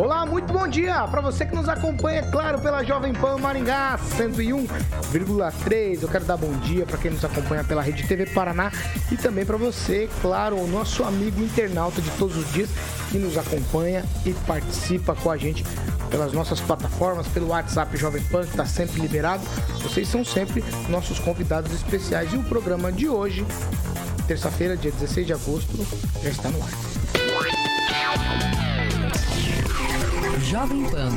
Olá, muito bom dia para você que nos acompanha, claro, pela Jovem Pan Maringá 101,3. Eu quero dar bom dia para quem nos acompanha pela Rede TV Paraná e também para você, claro, o nosso amigo internauta de todos os dias que nos acompanha e participa com a gente pelas nossas plataformas, pelo WhatsApp Jovem Pan, que está sempre liberado. Vocês são sempre nossos convidados especiais. E o programa de hoje, terça-feira, dia 16 de agosto, já está no ar. Jovem Pan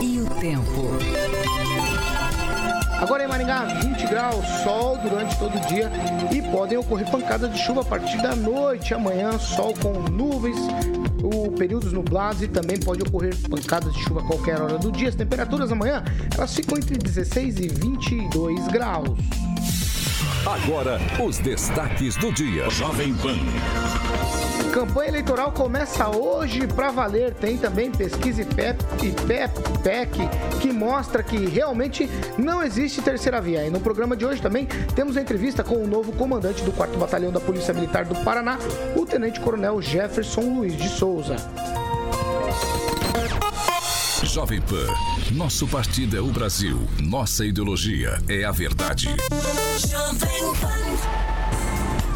e o tempo. Agora em Maringá, 20 graus, sol durante todo o dia e podem ocorrer pancadas de chuva a partir da noite. Amanhã, sol com nuvens, o períodos nublados e também pode ocorrer pancadas de chuva a qualquer hora do dia. As temperaturas amanhã, elas ficam entre 16 e 22 graus. Agora, os destaques do dia. Jovem Pan. Campanha eleitoral começa hoje para valer. Tem também pesquisa IPEP, IPEP, PEC que mostra que realmente não existe terceira via. E no programa de hoje também temos a entrevista com o novo comandante do 4 Batalhão da Polícia Militar do Paraná, o Tenente Coronel Jefferson Luiz de Souza. Jovem Pan, nosso partido é o Brasil, nossa ideologia é a verdade. Jovem Pan.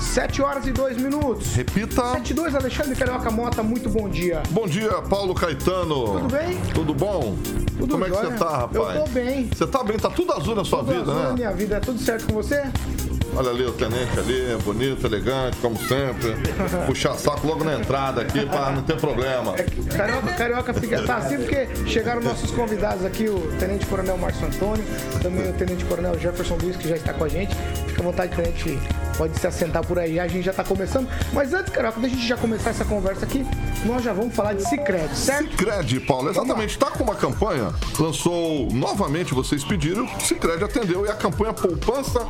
7 horas e 2 minutos. Repita. 7 e 2, Alexandre Carioca Mota, muito bom dia. Bom dia, Paulo Caetano. Tudo bem? Tudo bom? Tudo Como é que você tá, rapaz? Eu tô bem. Você tá bem? Tá tudo azul na sua tudo vida, azul né? na minha vida. É tudo certo com você? Olha ali o tenente ali, bonito, elegante, como sempre. Puxar saco logo na entrada aqui para não ter problema. É, carioca, carioca fica tá assim porque chegaram nossos convidados aqui, o Tenente Coronel Márcio Antônio, também o Tenente Coronel Jefferson Luiz, que já está com a gente. Fica à vontade, Tenente, pode se assentar por aí, a gente já está começando. Mas antes, Carioca, da gente já começar essa conversa aqui, nós já vamos falar de Cicred, certo? Cicred, Paulo, exatamente. Está com uma campanha, lançou novamente, vocês pediram, Cicred atendeu e a campanha Poupança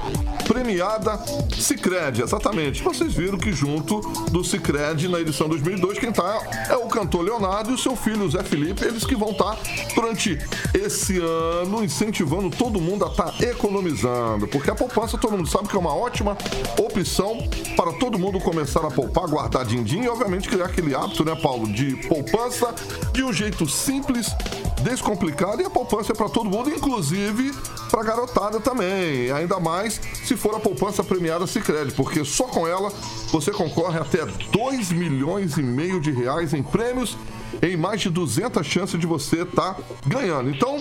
Premiada Cicred, exatamente. Vocês viram que junto do Cicred na edição 2002, quem está é o cantor Leonardo e o seu filho Zé Felipe, eles que vão estar tá, durante esse ano incentivando todo mundo a estar tá economizando, porque a poupança todo mundo sabe que é uma ótima opção para todo mundo começar a poupar, guardar din-din e obviamente criar aquele hábito, né, Paulo, de poupança de um jeito simples, descomplicado e a poupança é para todo mundo, inclusive para garotada também. Ainda mais se for a poupança premiada Sicredi, porque só com ela você concorre até 2 milhões e meio de reais em prêmios em mais de 200 chances de você estar tá ganhando. Então,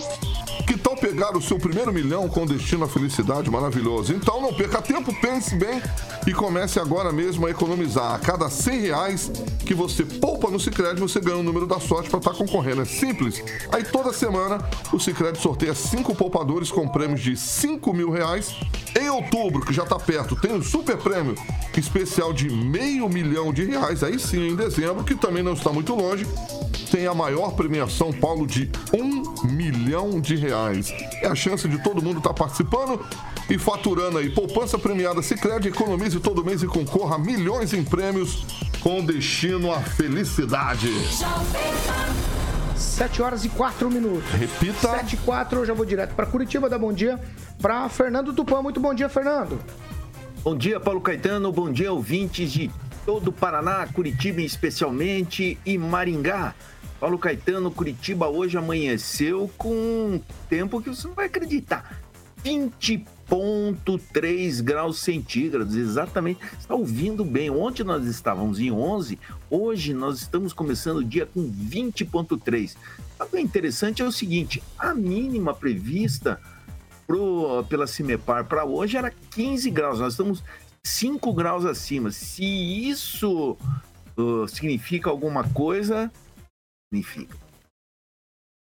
que tal pegar o seu primeiro milhão com destino à felicidade maravilhoso? Então não perca tempo, pense bem e comece agora mesmo a economizar. A cada 100 reais que você poupa no Cicred, você ganha o número da sorte para estar tá concorrendo. É simples. Aí toda semana o Cicred sorteia cinco poupadores com prêmios de 5 mil reais. Em outubro, que já está perto, tem um super prêmio especial de meio milhão de reais. Aí sim, em dezembro, que também não está muito longe, tem a maior premiação, Paulo, de um milhão de reais. É a chance de todo mundo estar tá participando e faturando aí. Poupança premiada Sicredi economize todo mês e concorra a milhões em prêmios com destino à felicidade. 7 horas e 4 minutos. Repita. 7 e 4, eu já vou direto para Curitiba, dar bom dia para Fernando Tupã. Muito bom dia, Fernando. Bom dia, Paulo Caetano. Bom dia, ouvintes de todo o Paraná, Curitiba especialmente e Maringá. Paulo Caetano, Curitiba hoje amanheceu com um tempo que você não vai acreditar. 20,3 graus centígrados, exatamente. Está ouvindo bem. Ontem nós estávamos em 11, hoje nós estamos começando o dia com 20,3. O interessante é o seguinte: a mínima prevista pro, pela Cimepar para hoje era 15 graus. Nós estamos 5 graus acima. Se isso uh, significa alguma coisa, significa?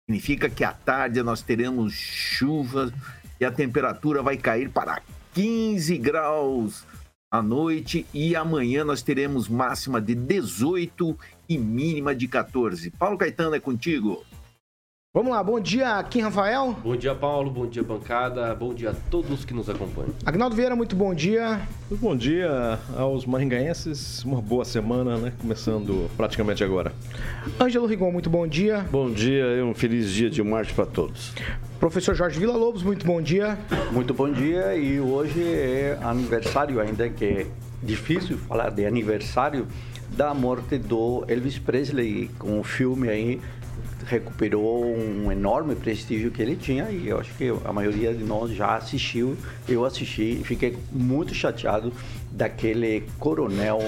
Significa que à tarde nós teremos chuva e a temperatura vai cair para 15 graus à noite e amanhã nós teremos máxima de 18 e mínima de 14. Paulo Caetano é contigo. Vamos lá, bom dia, Kim Rafael. Bom dia, Paulo. Bom dia, bancada. Bom dia a todos que nos acompanham. Agnaldo Vieira, muito bom dia. Muito bom dia aos maringaenses. Uma boa semana, né? Começando praticamente agora. Ângelo Rigon, muito bom dia. Bom dia e um feliz dia de Marte para todos. Professor Jorge Vila Lobos, muito bom dia. Muito bom dia e hoje é aniversário, ainda que é difícil falar de aniversário da morte do Elvis Presley, com o filme aí recuperou um enorme prestígio que ele tinha e eu acho que a maioria de nós já assistiu. Eu assisti e fiquei muito chateado daquele coronel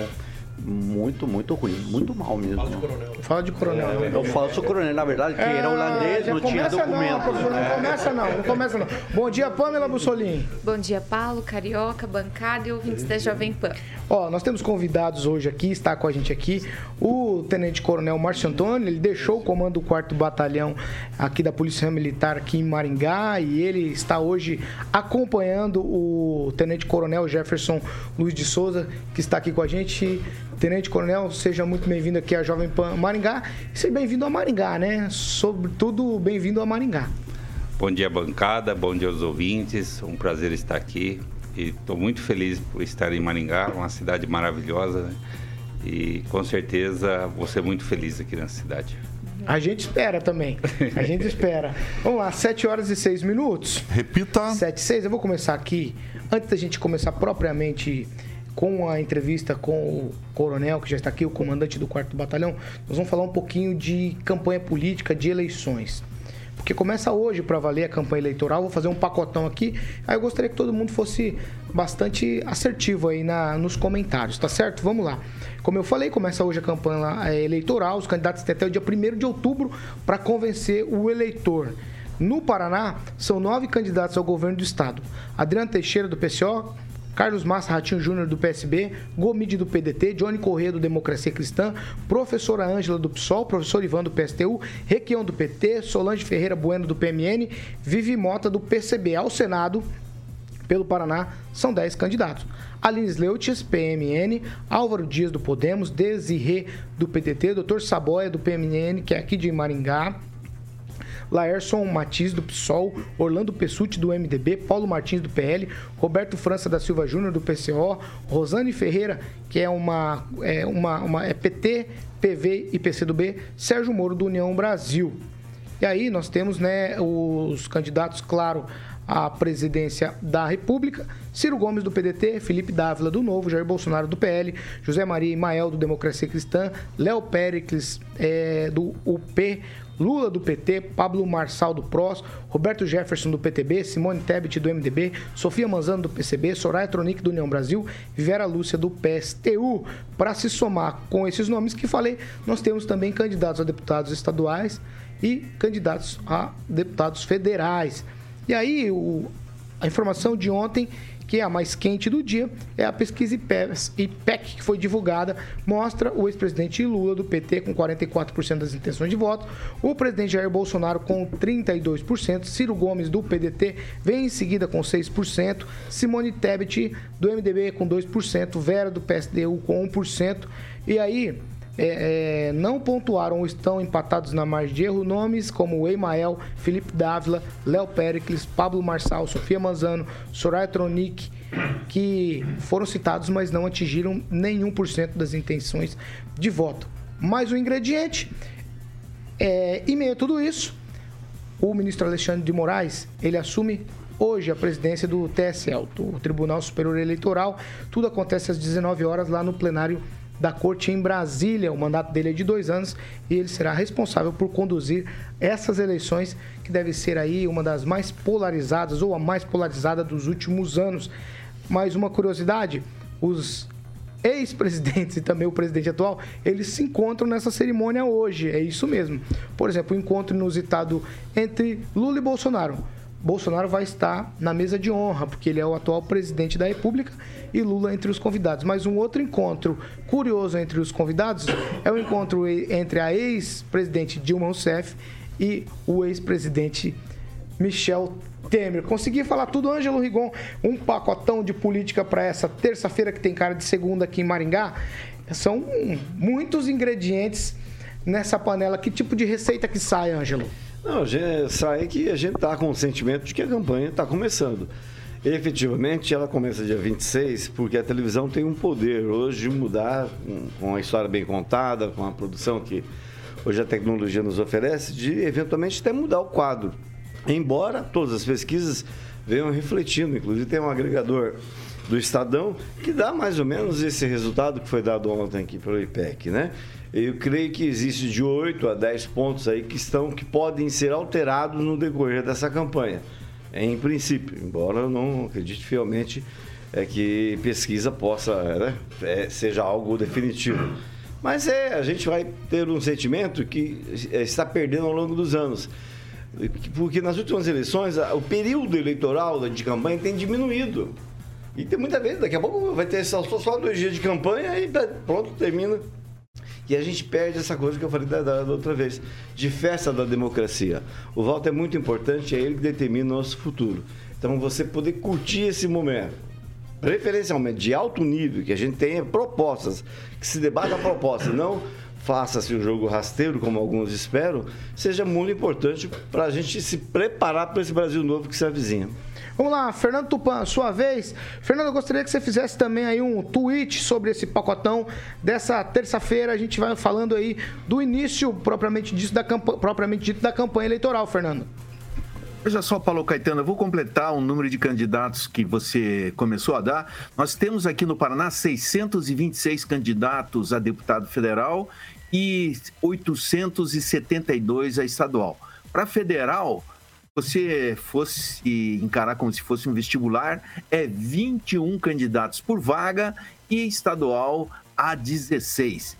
muito, muito ruim, muito mal mesmo. Fala de coronel. Fala de coronel. É, é o falso coronel, na verdade, que é, era holandês, não tinha documento. Não, não começa não, não começa não. Bom dia, Pamela Bussolini. Bom dia, Paulo, Carioca, bancada e ouvintes da Jovem Pan. Ó, nós temos convidados hoje aqui, está com a gente aqui, o Tenente Coronel Márcio Antônio, ele deixou o comando do 4 Batalhão aqui da Polícia Militar aqui em Maringá e ele está hoje acompanhando o Tenente Coronel Jefferson Luiz de Souza, que está aqui com a gente. Tenente Coronel, seja muito bem-vindo aqui à Jovem Pan Maringá. Seja bem-vindo a Maringá, né? Sobretudo, bem-vindo a Maringá. Bom dia, bancada. Bom dia aos ouvintes. Um prazer estar aqui. E estou muito feliz por estar em Maringá, uma cidade maravilhosa. Né? E com certeza vou ser muito feliz aqui na cidade. A gente espera também. A gente espera. Vamos lá, 7 horas e 6 minutos. Repita. 7 e 6. Eu vou começar aqui. Antes da gente começar propriamente com a entrevista com o coronel, que já está aqui, o comandante do 4 Batalhão, nós vamos falar um pouquinho de campanha política, de eleições. Porque começa hoje para valer a campanha eleitoral, vou fazer um pacotão aqui. Aí eu gostaria que todo mundo fosse bastante assertivo aí na, nos comentários, tá certo? Vamos lá. Como eu falei, começa hoje a campanha é, eleitoral, os candidatos têm até o dia 1 de outubro para convencer o eleitor. No Paraná, são nove candidatos ao governo do estado. Adriano Teixeira, do PCO, Carlos Massa Ratinho Júnior do PSB, Gomide do PDT, Johnny Corrêa do Democracia Cristã, professora Ângela do PSOL, professor Ivan do PSTU, Requião do PT, Solange Ferreira Bueno do PMN, Vivi Mota do PCB. Ao Senado, pelo Paraná, são 10 candidatos. Aline Leutes, PMN, Álvaro Dias do Podemos, Desirê do PDT, Dr. Saboia do PMN, que é aqui de Maringá, Laerson Matiz, do PSOL, Orlando Pessuti, do MDB, Paulo Martins, do PL, Roberto França da Silva Júnior, do PCO, Rosane Ferreira, que é uma, é uma, uma é PT, PV e PCdoB, Sérgio Moro, do União Brasil. E aí nós temos né, os candidatos, claro, à presidência da República, Ciro Gomes do PDT, Felipe Dávila do Novo, Jair Bolsonaro do PL, José Maria Imael do Democracia Cristã, Léo Pericles é, do UP, Lula do PT, Pablo Marçal do PROS, Roberto Jefferson do PTB, Simone Tebet do MDB, Sofia Manzano do PCB, Soraya Tronic do União Brasil e Vera Lúcia do PSTU. Para se somar com esses nomes que falei, nós temos também candidatos a deputados estaduais e candidatos a deputados federais. E aí, o, a informação de ontem que é a mais quente do dia, é a pesquisa IPEC, que foi divulgada, mostra o ex-presidente Lula do PT com 44% das intenções de voto, o presidente Jair Bolsonaro com 32%, Ciro Gomes do PDT vem em seguida com 6%, Simone Tebet do MDB com 2%, Vera do PSDU com 1%, e aí é, é, não pontuaram ou estão empatados na margem de erro nomes como Emael, Felipe Dávila, Léo Pericles, Pablo Marçal, Sofia Manzano, Soraya Tronic, que foram citados, mas não atingiram nenhum por cento das intenções de voto. Mais um ingrediente, é, em meio a tudo isso, o ministro Alexandre de Moraes, ele assume hoje a presidência do TSL, do Tribunal Superior Eleitoral. Tudo acontece às 19 horas lá no plenário da corte em Brasília. O mandato dele é de dois anos e ele será responsável por conduzir essas eleições, que deve ser aí uma das mais polarizadas ou a mais polarizada dos últimos anos. Mais uma curiosidade: os ex-presidentes e também o presidente atual, eles se encontram nessa cerimônia hoje. É isso mesmo. Por exemplo, o encontro inusitado entre Lula e Bolsonaro. Bolsonaro vai estar na mesa de honra, porque ele é o atual presidente da República e Lula entre os convidados. Mas um outro encontro curioso entre os convidados é o encontro entre a ex-presidente Dilma Rousseff e o ex-presidente Michel Temer. Consegui falar tudo, Ângelo Rigon, um pacotão de política para essa terça-feira que tem cara de segunda aqui em Maringá. São muitos ingredientes nessa panela. Que tipo de receita que sai, Ângelo? Não, gente, sai que a gente está com o sentimento de que a campanha está começando. Efetivamente, ela começa dia 26, porque a televisão tem um poder hoje de mudar, com a história bem contada, com a produção que hoje a tecnologia nos oferece, de eventualmente até mudar o quadro. Embora todas as pesquisas venham refletindo, inclusive tem um agregador do Estadão que dá mais ou menos esse resultado que foi dado ontem aqui pelo IPEC, né? Eu creio que existe de 8 a 10 pontos aí que estão que podem ser alterados no decorrer dessa campanha. Em princípio, embora eu não acredite fielmente é que pesquisa possa, né, é, seja algo definitivo. Mas é, a gente vai ter um sentimento que está perdendo ao longo dos anos. Porque nas últimas eleições, o período eleitoral de campanha tem diminuído. E tem muita vez, daqui a pouco vai ter só, só dois dias de campanha e pronto, termina. E a gente perde essa coisa que eu falei da, da, da, outra vez, de festa da democracia. O voto é muito importante, é ele que determina o nosso futuro. Então, você poder curtir esse momento, preferencialmente de alto nível, que a gente tenha propostas, que se debata a proposta, não faça-se um jogo rasteiro, como alguns esperam, seja muito importante para a gente se preparar para esse Brasil novo que se avizinha. Vamos lá, Fernando Tupan, sua vez. Fernando, eu gostaria que você fizesse também aí um tweet sobre esse pacotão dessa terça-feira. A gente vai falando aí do início propriamente dito da, propriamente dito da campanha eleitoral, Fernando. Veja só, Paulo Caetano, eu vou completar o número de candidatos que você começou a dar. Nós temos aqui no Paraná 626 candidatos a deputado federal e 872 a estadual. Para federal, você fosse encarar como se fosse um vestibular, é 21 candidatos por vaga e estadual a 16.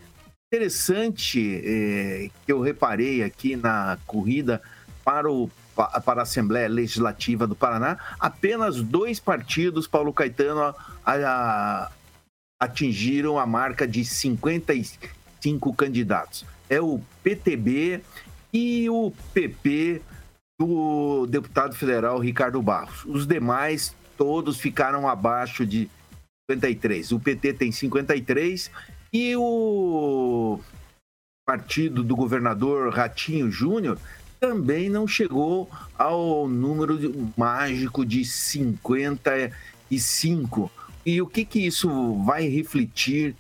Interessante é, que eu reparei aqui na corrida para, o, para a Assembleia Legislativa do Paraná, apenas dois partidos, Paulo Caetano, a, a, atingiram a marca de 55 candidatos. É o PTB e o PP do deputado federal Ricardo Barros. Os demais, todos ficaram abaixo de 53. O PT tem 53 e o partido do governador Ratinho Júnior também não chegou ao número mágico de 55. E o que, que isso vai refletir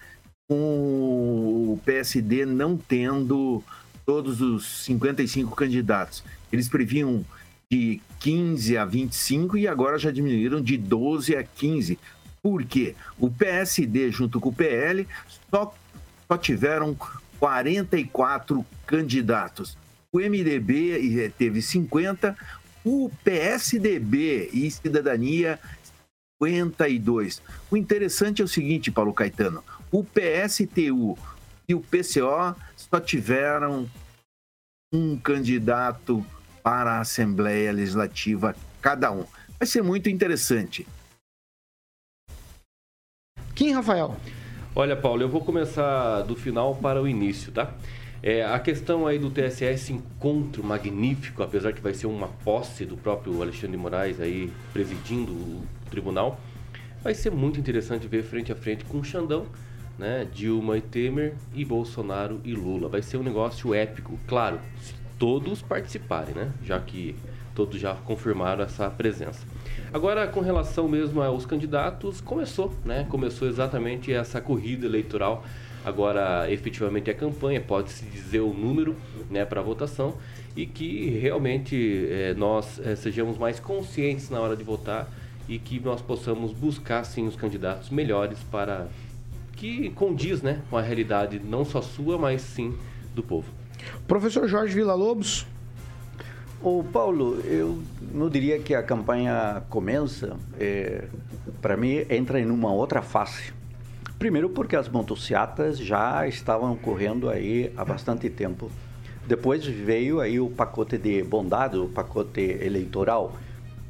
com o PSD não tendo todos os 55 candidatos? Eles previam de 15 a 25 e agora já diminuíram de 12 a 15. Por quê? O PSD, junto com o PL, só, só tiveram 44 candidatos. O MDB eh, teve 50, o PSDB e Cidadania 52. O interessante é o seguinte, Paulo Caetano: o PSTU e o PCO só tiveram um candidato para a Assembleia Legislativa cada um. Vai ser muito interessante. Quem, Rafael? Olha, Paulo, eu vou começar do final para o início, tá? É, a questão aí do TSE, esse encontro magnífico, apesar que vai ser uma posse do próprio Alexandre de Moraes aí presidindo o tribunal, vai ser muito interessante ver frente a frente com o Xandão, né? Dilma e Temer e Bolsonaro e Lula. Vai ser um negócio épico, claro, todos participarem, né? Já que todos já confirmaram essa presença. Agora, com relação mesmo aos candidatos, começou, né? Começou exatamente essa corrida eleitoral. Agora, efetivamente, a campanha, pode-se dizer o número né, para votação e que realmente é, nós é, sejamos mais conscientes na hora de votar e que nós possamos buscar, sim, os candidatos melhores para que condiz né, com a realidade não só sua, mas sim do povo. Professor Jorge Villa-Lobos. O Paulo, eu não diria que a campanha começa, é, para mim entra em uma outra fase. Primeiro porque as motocicletas já estavam correndo aí há bastante tempo. Depois veio aí o pacote de bondade, o pacote eleitoral.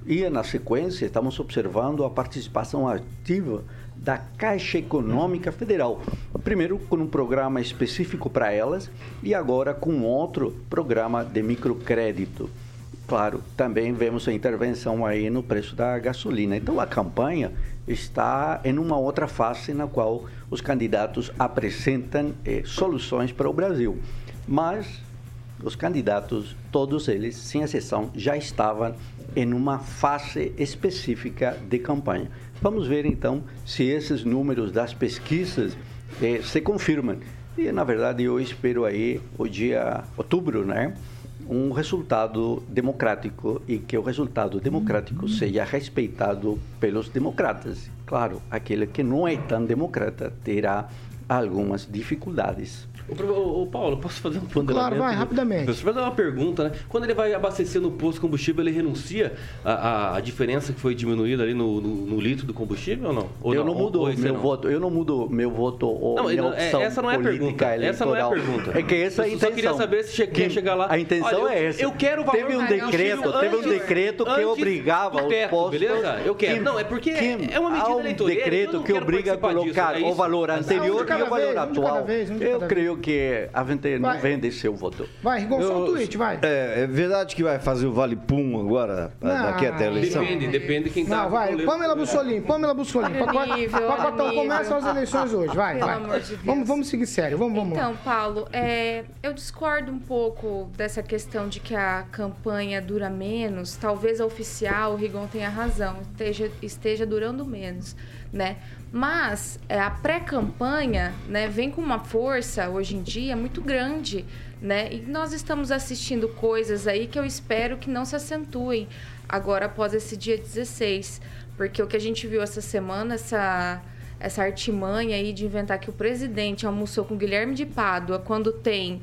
E na sequência estamos observando a participação ativa da Caixa Econômica Federal. Primeiro com um programa específico para elas e agora com outro programa de microcrédito. Claro, também vemos a intervenção aí no preço da gasolina. Então a campanha está em uma outra fase na qual os candidatos apresentam eh, soluções para o Brasil. Mas os candidatos, todos eles, sem exceção, já estavam em uma fase específica de campanha. Vamos ver então se esses números das pesquisas eh, se confirmam. E na verdade eu espero aí o dia outubro, né? Um resultado democrático e que o resultado democrático seja respeitado pelos democratas. Claro, aquele que não é tão democrata terá algumas dificuldades. Ô, ô, Paulo, posso fazer um ponderamento? Claro, vai, rapidamente. Deixa eu fazer uma pergunta, né? Quando ele vai abastecer no posto de combustível, ele renuncia a, a, a diferença que foi diminuída ali no, no, no, litro do combustível ou não? Ou eu não, não mudo meu não? voto, eu não mudo meu voto ou não, minha opção Essa não é a pergunta. Essa não é a pergunta. É que essa é a intenção. Eu só queria saber se che quer chegar lá. A intenção Olha, é essa. Eu quero valor Teve um decreto, teve um decreto que obrigava os postos. Beleza? Eu quero. não, é porque é uma medida um decreto que obriga a colocar disso, é o valor anterior e o valor atual. Eu creio que a gente não Vai. vende seu voto. Vai, Rigon, só um tweet, vai. É, é verdade que vai fazer o Vale Pum agora, daqui até a eleição? Depende, depende de quem tá. Não, vai. Pamela. Bussolini, Pamela o Pacotão, nível. começam as eleições hoje, vai, Pelo vai. amor de Deus. Vamos, vamos seguir sério, vamos, vamos. Então, Paulo, é, eu discordo um pouco dessa questão de que a campanha dura menos. Talvez a oficial, o Rigon tenha razão, esteja, esteja durando menos, né? Mas é, a pré-campanha né, vem com uma força, hoje em dia, muito grande, né? E nós estamos assistindo coisas aí que eu espero que não se acentuem agora após esse dia 16. Porque o que a gente viu essa semana, essa essa artimanha aí de inventar que o presidente almoçou com Guilherme de Pádua quando tem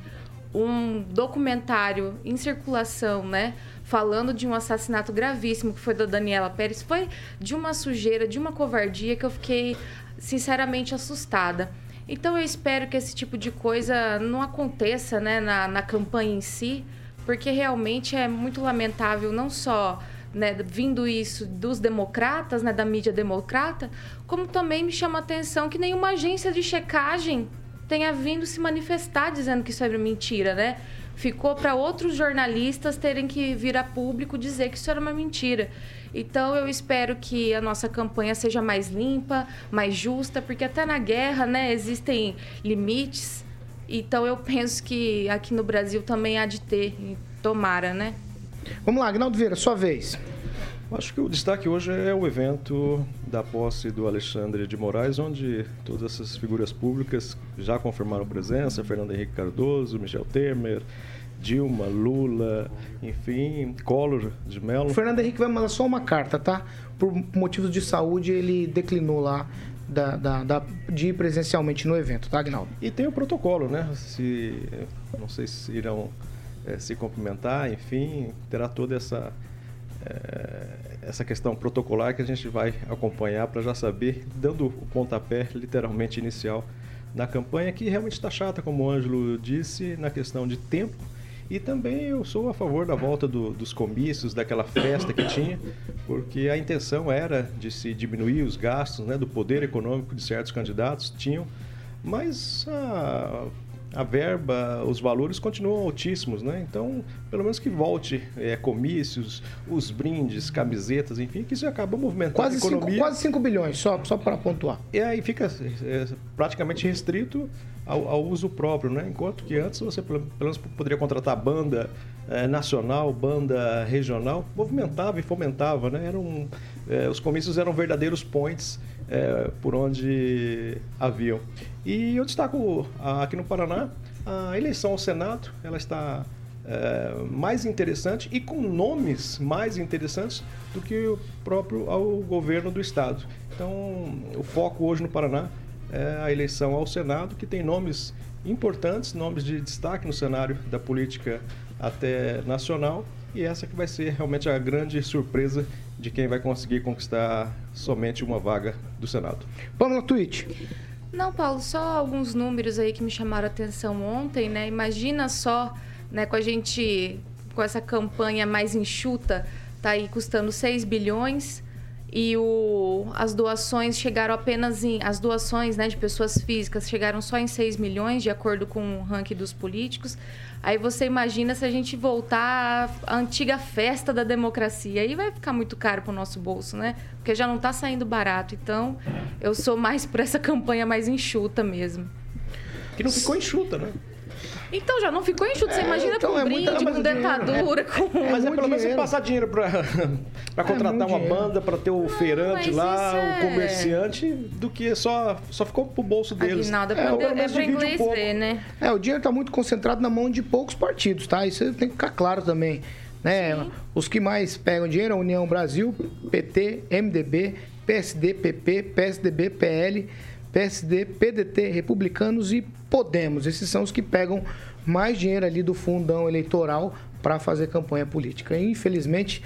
um documentário em circulação, né? Falando de um assassinato gravíssimo que foi da Daniela Pérez. Foi de uma sujeira, de uma covardia que eu fiquei sinceramente assustada. Então eu espero que esse tipo de coisa não aconteça né, na, na campanha em si, porque realmente é muito lamentável não só né, vindo isso dos democratas, né, da mídia democrata, como também me chama a atenção que nenhuma agência de checagem tenha vindo se manifestar dizendo que isso era mentira, né? Ficou para outros jornalistas terem que vir a público dizer que isso era uma mentira. Então eu espero que a nossa campanha seja mais limpa, mais justa, porque até na guerra, né, existem limites. Então eu penso que aqui no Brasil também há de ter, tomara, né? Vamos lá, Agnaldo Vieira, sua vez. Acho que o destaque hoje é o evento da posse do Alexandre de Moraes, onde todas essas figuras públicas já confirmaram presença, Fernando Henrique Cardoso, Michel Temer, Dilma, Lula, enfim, Collor de Mello. O Fernando Henrique vai mandar só uma carta, tá? Por motivos de saúde, ele declinou lá da, da- da- de ir presencialmente no evento, tá, Agnaldo? E tem o protocolo, né? Se, não sei se irão eh, se cumprimentar, enfim, terá toda essa, essa questão protocolar que a gente vai acompanhar para já saber, dando o pontapé literalmente inicial na campanha, que realmente está chata, como o Ângelo disse, na questão de tempo. E também eu sou a favor da volta do- dos comícios, daquela festa que tinha, porque a intenção era de se diminuir os gastos né, do poder econômico de certos candidatos, tinham, mas a verba, os valores continuam altíssimos, né? Então, pelo menos que volte é, comícios, os brindes, camisetas, enfim, que isso acaba movimentando Quase a 5 economia. quase cinco bilhões, só, só para pontuar. E aí fica é, praticamente restrito ao, ao uso próprio, né? Enquanto que antes você pelo pelo menos poderia contratar banda é, nacional, banda regional, movimentava e fomentava, né? Eram, é, os comícios eram verdadeiros points é, por onde haviam. E eu destaco ah, aqui no Paraná a eleição ao Senado, ela está é, mais interessante e com nomes mais interessantes do que o próprio ao governo do estado. Então, o foco hoje no Paraná é a eleição ao Senado, que tem nomes importantes, nomes de destaque no cenário da política até nacional, e essa que vai ser realmente a grande surpresa de quem vai conseguir conquistar somente uma vaga do Senado. Vamos no tweet. Não, Paulo, só alguns números aí que me chamaram a atenção ontem, né? Imagina só, né, com a gente, com essa campanha mais enxuta, tá aí custando 6 bilhões e o, as doações chegaram apenas em. As doações né, de pessoas físicas chegaram só em 6 milhões, de acordo com o ranking dos políticos. Aí você imagina se a gente voltar à antiga festa da democracia. Aí vai ficar muito caro para o nosso bolso, né? Porque já não está saindo barato. Então, eu sou mais por essa campanha mais enxuta mesmo. Que não ficou enxuta, né? Então já não ficou enxuto. Você É, imagina então com é muita- brinde, mas com o dinheiro- dentadura, com. Mas é, muito pelo menos você passar dinheiro para contratar muito uma dinheiro. banda, para ter o feirante mas lá, é- o comerciante, do que só, só ficou pro bolso deles. Aguinaldo é É, pelo é pra um inglês pouco. ver, né? É, o dinheiro está muito concentrado na mão de poucos partidos, tá? Isso tem que ficar claro também. Né? Os que mais pegam dinheiro é a União Brasil, PT, MDB, PSD, PP, PSDB, PL, PSD, PDT, Republicanos e Podemos. Esses são os que pegam mais dinheiro ali do fundão eleitoral para fazer campanha política. E, infelizmente,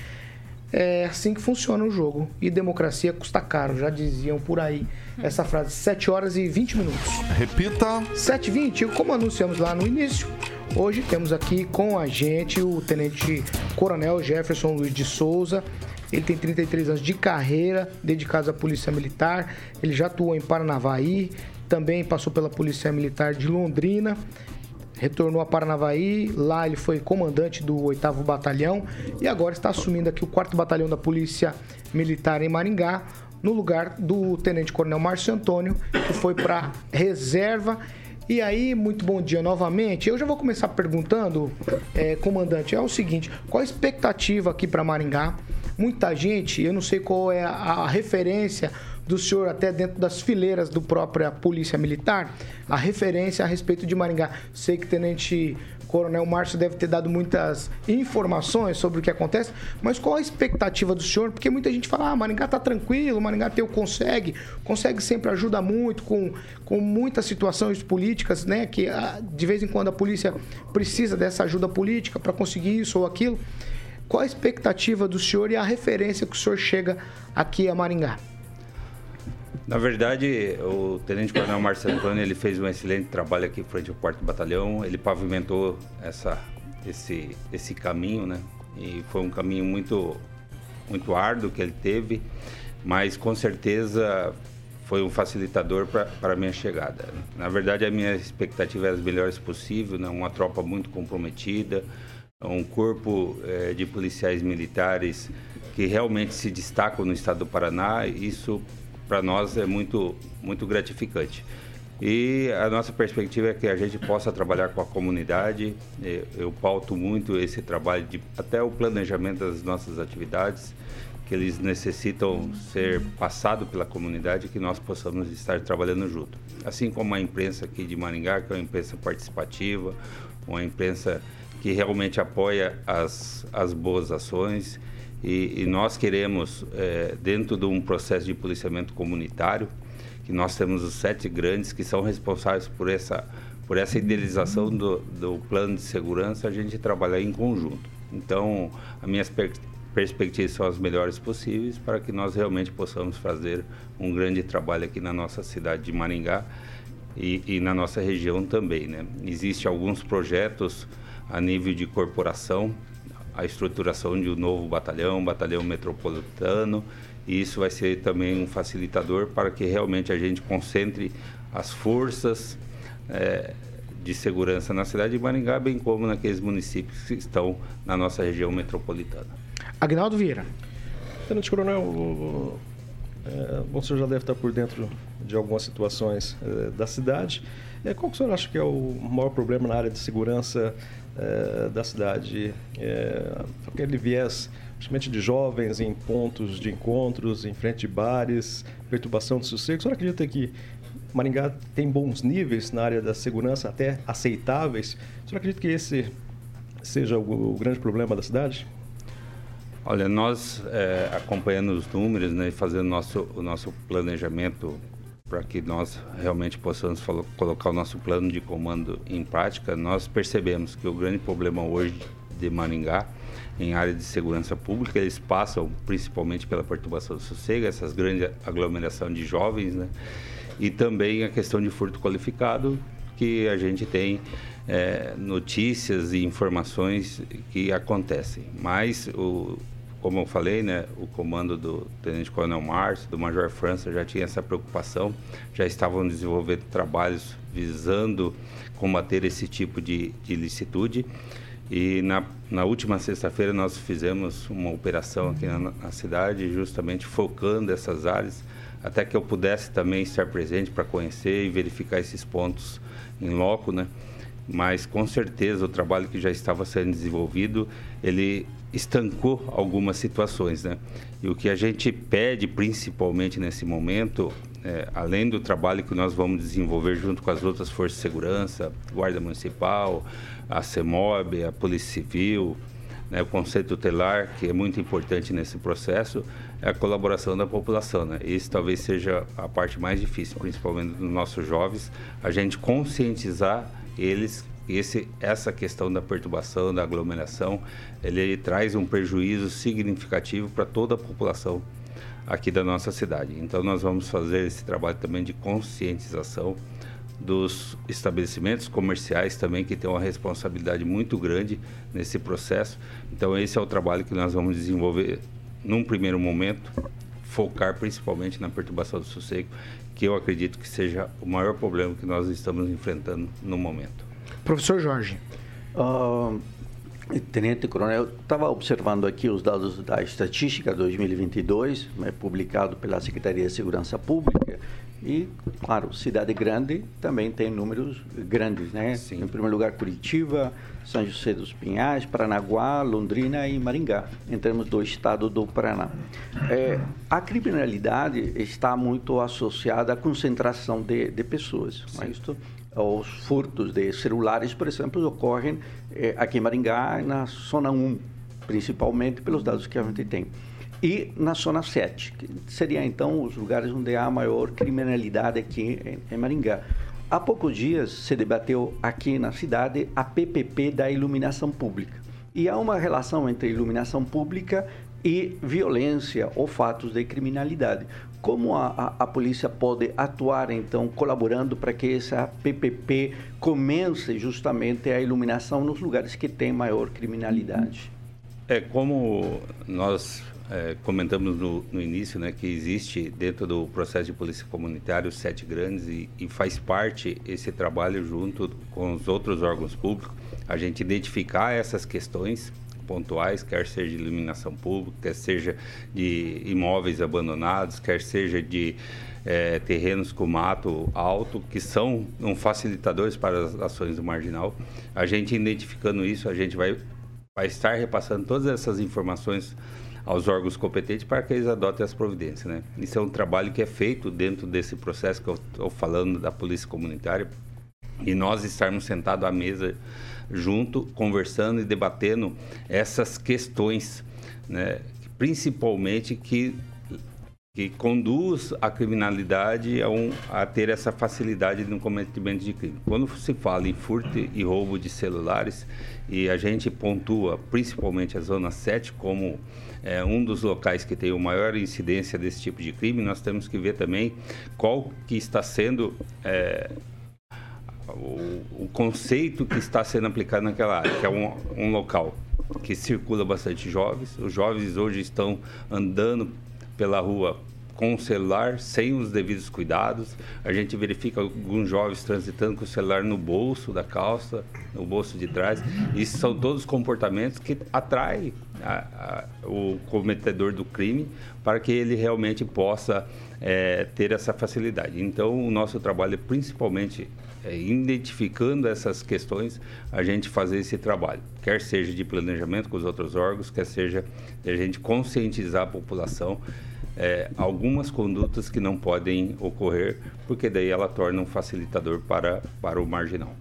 é assim que funciona o jogo. E democracia custa caro, já diziam por aí essa frase. 7 horas e 20 minutos. Repita. 7h20, como anunciamos lá no início, hoje temos aqui com a gente o Tenente Coronel Jefferson Luiz de Souza. Ele tem 33 anos de carreira, dedicados à Polícia Militar. Ele já atuou em Paranavaí, também passou pela Polícia Militar de Londrina. Retornou a Paranavaí, lá ele foi comandante do 8 Batalhão e agora está assumindo aqui o 4 Batalhão da Polícia Militar em Maringá, no lugar do Tenente Coronel Márcio Antônio, que foi para reserva. E aí, muito bom dia novamente. Eu já vou começar perguntando, eh, comandante, é o seguinte: qual a expectativa aqui para Maringá? Muita gente, eu não sei qual é a, a referência do senhor até dentro das fileiras do própria Polícia Militar, a referência a respeito de Maringá. Sei que Tenente Coronel Márcio deve ter dado muitas informações sobre o que acontece, mas qual a expectativa do senhor? Porque muita gente fala, ah, Maringá tá tranquilo, Maringá tem o consegue, consegue sempre ajuda muito com, com muitas situações políticas, né? Que ah, de vez em quando a polícia precisa dessa ajuda política para conseguir isso ou aquilo. Qual a expectativa do senhor e a referência que o senhor chega aqui a Maringá? Na verdade, o Tenente Coronel Márcio Antônio ele fez um excelente trabalho aqui frente ao 4 Batalhão. Ele pavimentou essa, esse, esse caminho, né? E foi um caminho muito, muito árduo que ele teve, mas com certeza foi um facilitador para a minha chegada. Na verdade, a minha expectativa é as melhores possível, né? uma tropa muito comprometida, um corpo eh, de policiais militares que realmente se destacam no estado do Paraná. Isso para nós é muito, muito gratificante. E a nossa perspectiva é que a gente possa trabalhar com a comunidade. Eh, Eu pauto muito esse trabalho de até o planejamento das nossas atividades, que eles necessitam ser passado pela comunidade, que nós possamos estar trabalhando junto. Assim como a imprensa aqui de Maringá, que é uma imprensa participativa, uma imprensa que realmente apoia as, as boas ações. E, e nós queremos, eh, dentro de um processo de policiamento comunitário, que nós temos os sete grandes que são responsáveis por essa, por essa idealização do, do plano de segurança, a gente trabalhar em conjunto. Então, as minhas per perspectivas são as melhores possíveis para que nós realmente possamos fazer um grande trabalho aqui na nossa cidade de Maringá e, e na nossa região também. Né? Existem alguns projetos a nível de corporação, a estruturação de um novo batalhão, um batalhão metropolitano, e isso vai ser também um facilitador para que realmente a gente concentre as forças eh, de segurança na cidade de Maringá, bem como naqueles municípios que estão na nossa região metropolitana. Agnaldo Vieira. Tenente Coronel, o- é, bom, o senhor já deve estar por dentro de algumas situações é, da cidade. É, qual que o senhor acha que é o maior problema na área de segurança é, da cidade? É, aquele viés, principalmente de jovens em pontos de encontros, em frente de bares, perturbação de sossego. O senhor acredita que Maringá tem bons níveis na área da segurança, até aceitáveis? O senhor acredita que esse seja o, o grande problema da cidade? Olha, nós eh, acompanhando os números né, e fazendo nosso, o nosso planejamento para que nós realmente possamos colocar o nosso plano de comando em prática, nós percebemos que o grande problema hoje de Maringá, em área de segurança pública, eles passam principalmente pela perturbação do sossego, essas grandes aglomeração de jovens, né? E também a questão de furto qualificado, que a gente tem eh, notícias e informações que acontecem. Mas, o, como eu falei, né, o comando do Tenente Coronel Márcio, do Major França, já tinha essa preocupação, já estavam desenvolvendo trabalhos visando combater esse tipo de, de ilicitude. E na, na última sexta-feira nós fizemos uma operação aqui na, na cidade, justamente focando essas áreas, até que eu pudesse também estar presente para conhecer e verificar esses pontos em loco, né? Mas com certeza o trabalho que já estava sendo desenvolvido, ele estancou algumas situações, né? E o que a gente pede principalmente nesse momento, é, além do trabalho que nós vamos desenvolver junto com as outras forças de segurança, Guarda Municipal, a CEMOB, a Polícia Civil, né, o Conselho Tutelar, que é muito importante nesse processo, é a colaboração da população. Né? Isso talvez seja a parte mais difícil, principalmente dos nossos jovens, a gente conscientizar eles esse, essa questão da perturbação, da aglomeração, ele traz um prejuízo significativo para toda a população aqui da nossa cidade. Então nós vamos fazer esse trabalho também de conscientização dos estabelecimentos comerciais também que têm uma responsabilidade muito grande nesse processo. Então esse é o trabalho que nós vamos desenvolver num primeiro momento, focar principalmente na perturbação do sossego, que eu acredito que seja o maior problema que nós estamos enfrentando no momento. Professor Jorge. Uh, Tenente Coronel, estava observando aqui os dados da estatística 2022, né, publicado pela Secretaria de Segurança Pública, e, claro, cidade grande também tem números grandes, né? Sim. Em primeiro lugar, Curitiba, São José dos Pinhais, Paranaguá, Londrina e Maringá, em termos do estado do Paraná. É, a criminalidade está muito associada à concentração de, de pessoas. Isto, os furtos de celulares, por exemplo, ocorrem é, aqui em Maringá, na zona 1, principalmente pelos dados que a gente tem e na zona 7, que seria então os lugares onde há maior criminalidade aqui em, Maringá. Há poucos dias se debateu aqui na cidade a PPP da iluminação pública. E há uma relação entre iluminação pública e violência ou fatos de criminalidade. Como a, a, a, polícia pode atuar, então, colaborando para que essa PPP comece justamente a iluminação nos lugares que têm maior criminalidade? É, como nós é, comentamos no, no, início né, que existe dentro do processo de polícia comunitária os sete grandes e, e, faz parte esse trabalho junto com os outros órgãos públicos, a gente identificar essas questões pontuais, quer seja de iluminação pública, quer seja de imóveis abandonados, quer seja de é, terrenos com mato alto, que são um facilitadores para as ações do marginal. A gente identificando isso, a gente vai, vai estar repassando todas essas informações aos órgãos competentes para que eles adotem as providências. Né? Isso é um trabalho que é feito dentro desse processo que eu estou falando da polícia comunitária e nós estarmos sentados à mesa junto, conversando e debatendo essas questões, né? principalmente que que conduz a criminalidade a, um, a, ter essa facilidade no cometimento de crime. Quando se fala em furto e roubo de celulares, e a gente pontua principalmente a Zona 7 como é, um dos locais que tem a maior incidência desse tipo de crime, nós temos que ver também qual que está sendo é, o, o, conceito que está sendo aplicado naquela área, que é um, um local que circula bastante jovens. Os jovens hoje estão andando pela rua com o celular sem os devidos cuidados. A gente verifica alguns jovens transitando com o celular no bolso da calça, no bolso de trás. Isso são todos comportamentos que atraem a, a, o cometedor do crime para que ele realmente possa é, ter essa facilidade. Então, o nosso trabalho é principalmente é, identificando essas questões, a gente fazer esse trabalho, quer seja de planejamento com os outros órgãos, quer seja de a gente conscientizar a população é, algumas condutas que não podem ocorrer, porque daí ela torna um facilitador para, para o marginal.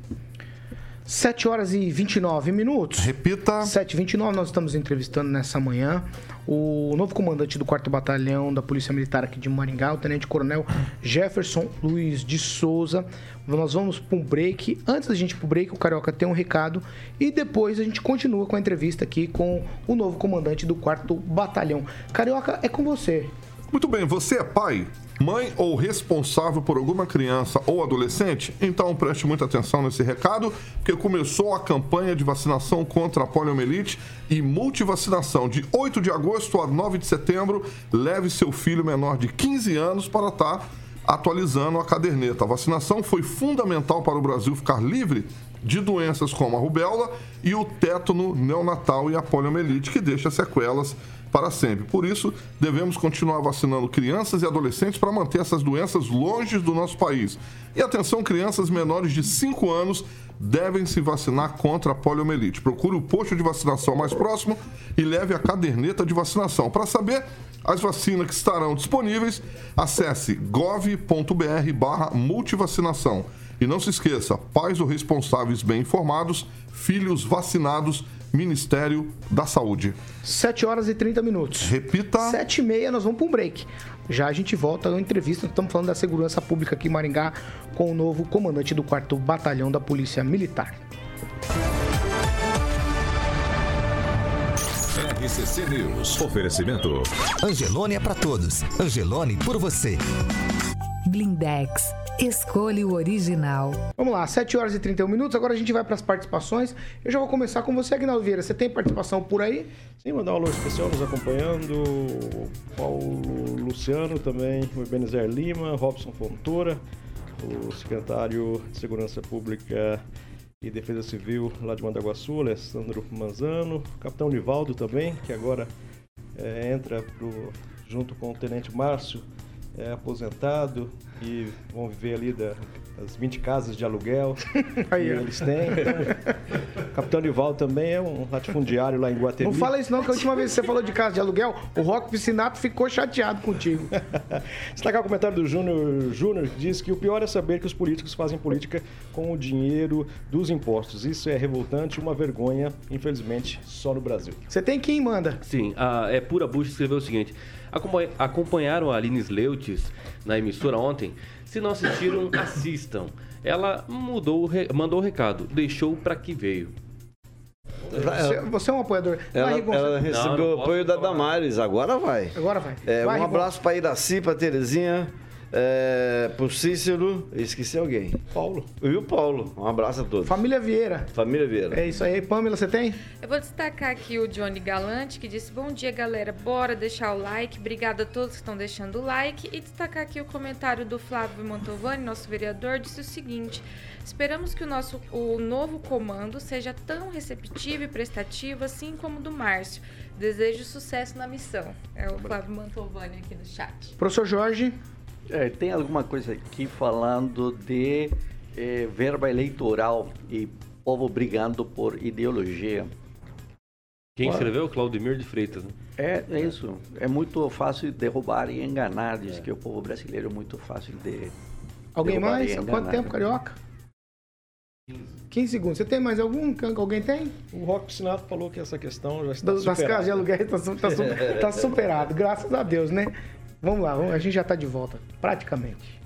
7 horas e 29 minutos. Repita. 7 e 29 nós estamos entrevistando nessa manhã o novo comandante do 4 Batalhão da Polícia Militar aqui de Maringá, o Tenente Coronel Jefferson Luiz de Souza. Nós vamos para um break. Antes da gente ir para o break, o Carioca tem um recado e depois a gente continua com a entrevista aqui com o novo comandante do 4 Batalhão. Carioca, é com você. Muito bem, você é pai, mãe ou responsável por alguma criança ou adolescente? Então preste muita atenção nesse recado, porque começou a campanha de vacinação contra a poliomielite e multivacinação de 8 de agosto a 9 de setembro. Leve seu filho menor de 15 anos para estar atualizando a caderneta. A vacinação foi fundamental para o Brasil ficar livre de doenças como a rubéola e o tétano neonatal e a poliomielite, que deixa sequelas para sempre. Por isso, devemos continuar vacinando crianças e adolescentes para manter essas doenças longe do nosso país. E atenção, crianças menores de 5 anos devem se vacinar contra a poliomielite. Procure o posto de vacinação mais próximo e leve a caderneta de vacinação. Para saber as vacinas que estarão disponíveis, acesse gov.br barra multivacinação. E não se esqueça, pais ou responsáveis bem informados, filhos vacinados, Ministério da Saúde. 7 horas e 30 minutos. Repita. 7 e meia, nós vamos para um break. Já a gente volta na entrevista, estamos falando da segurança pública aqui em Maringá com o novo comandante do 4 Batalhão da Polícia Militar. RCC News. Oferecimento. Angelone é para todos. Angelone por você. Blindex. Escolha o original. Vamos lá, 7 horas e 31 minutos. Agora a gente vai para as participações. Eu já vou começar com você, Agnaldo Vieira. Você tem participação por aí? Sim, mandar um alô especial nos acompanhando. O Paulo Luciano também, o Ebenezer Lima, Robson Fontoura, o secretário de Segurança Pública e Defesa Civil lá de Mandaguaçu, Alessandro Manzano, o capitão Nivaldo também, que agora é, entra pro, junto com o tenente Márcio, é, aposentado, e vão viver ali da, das 20 casas de aluguel que eles têm. Então, o capitão Nivaldo também é um latifundiário lá em Guatemi. Não fala isso não, que a última vez que você falou de casa de aluguel, o Rock Piscinato ficou chateado contigo. Destacar o comentário do Júnior Júnior, que diz que o pior é saber que os políticos fazem política com o dinheiro dos impostos. Isso é revoltante, uma vergonha, infelizmente, só no Brasil. Você tem quem manda? Sim, a É Pura Bucha escreveu o seguinte: acompanharam a Aline Sleutis na emissora ontem? Se não assistiram, assistam. Ela mudou, mandou o recado, deixou pra que veio. Você, você é um apoiador. Vai, Ela, Rigon, ela recebeu Não, não o apoio da. Damares, agora vai. Agora vai. É, Vai, um Rigon. abraço para Iraci, para Terezinha, é, pro Cícero, esqueci alguém. Paulo. E o Paulo. Um abraço a todos. Família Vieira. Família Vieira. É isso aí. Pamela, você tem? Eu vou destacar aqui o Johnny Galante, que disse: Bom dia, galera. Bora deixar o like. Obrigada a todos que estão deixando o like. E destacar aqui o comentário do Flávio Mantovani, nosso vereador, disse o seguinte: Esperamos que o nosso o novo comando seja tão receptivo e prestativo assim como o do Márcio. Desejo sucesso na missão. É o Flávio Mantovani aqui no chat. Professor Jorge. É, tem alguma coisa aqui falando de eh, verba eleitoral e povo brigando por ideologia. Quem escreveu? Claudemir de Freitas. Né? É, é isso. É muito fácil derrubar e enganar. Diz que o povo brasileiro é muito fácil de. Alguém mais? e. Quanto tempo, Carioca? 15 segundos. Você tem mais algum? Alguém tem? O Rock Piscinato falou que essa questão já está Das, das superada. casas de aluguel tá, su- tá su- tá superado, graças a Deus, né? Vamos lá, a gente já tá de volta, praticamente.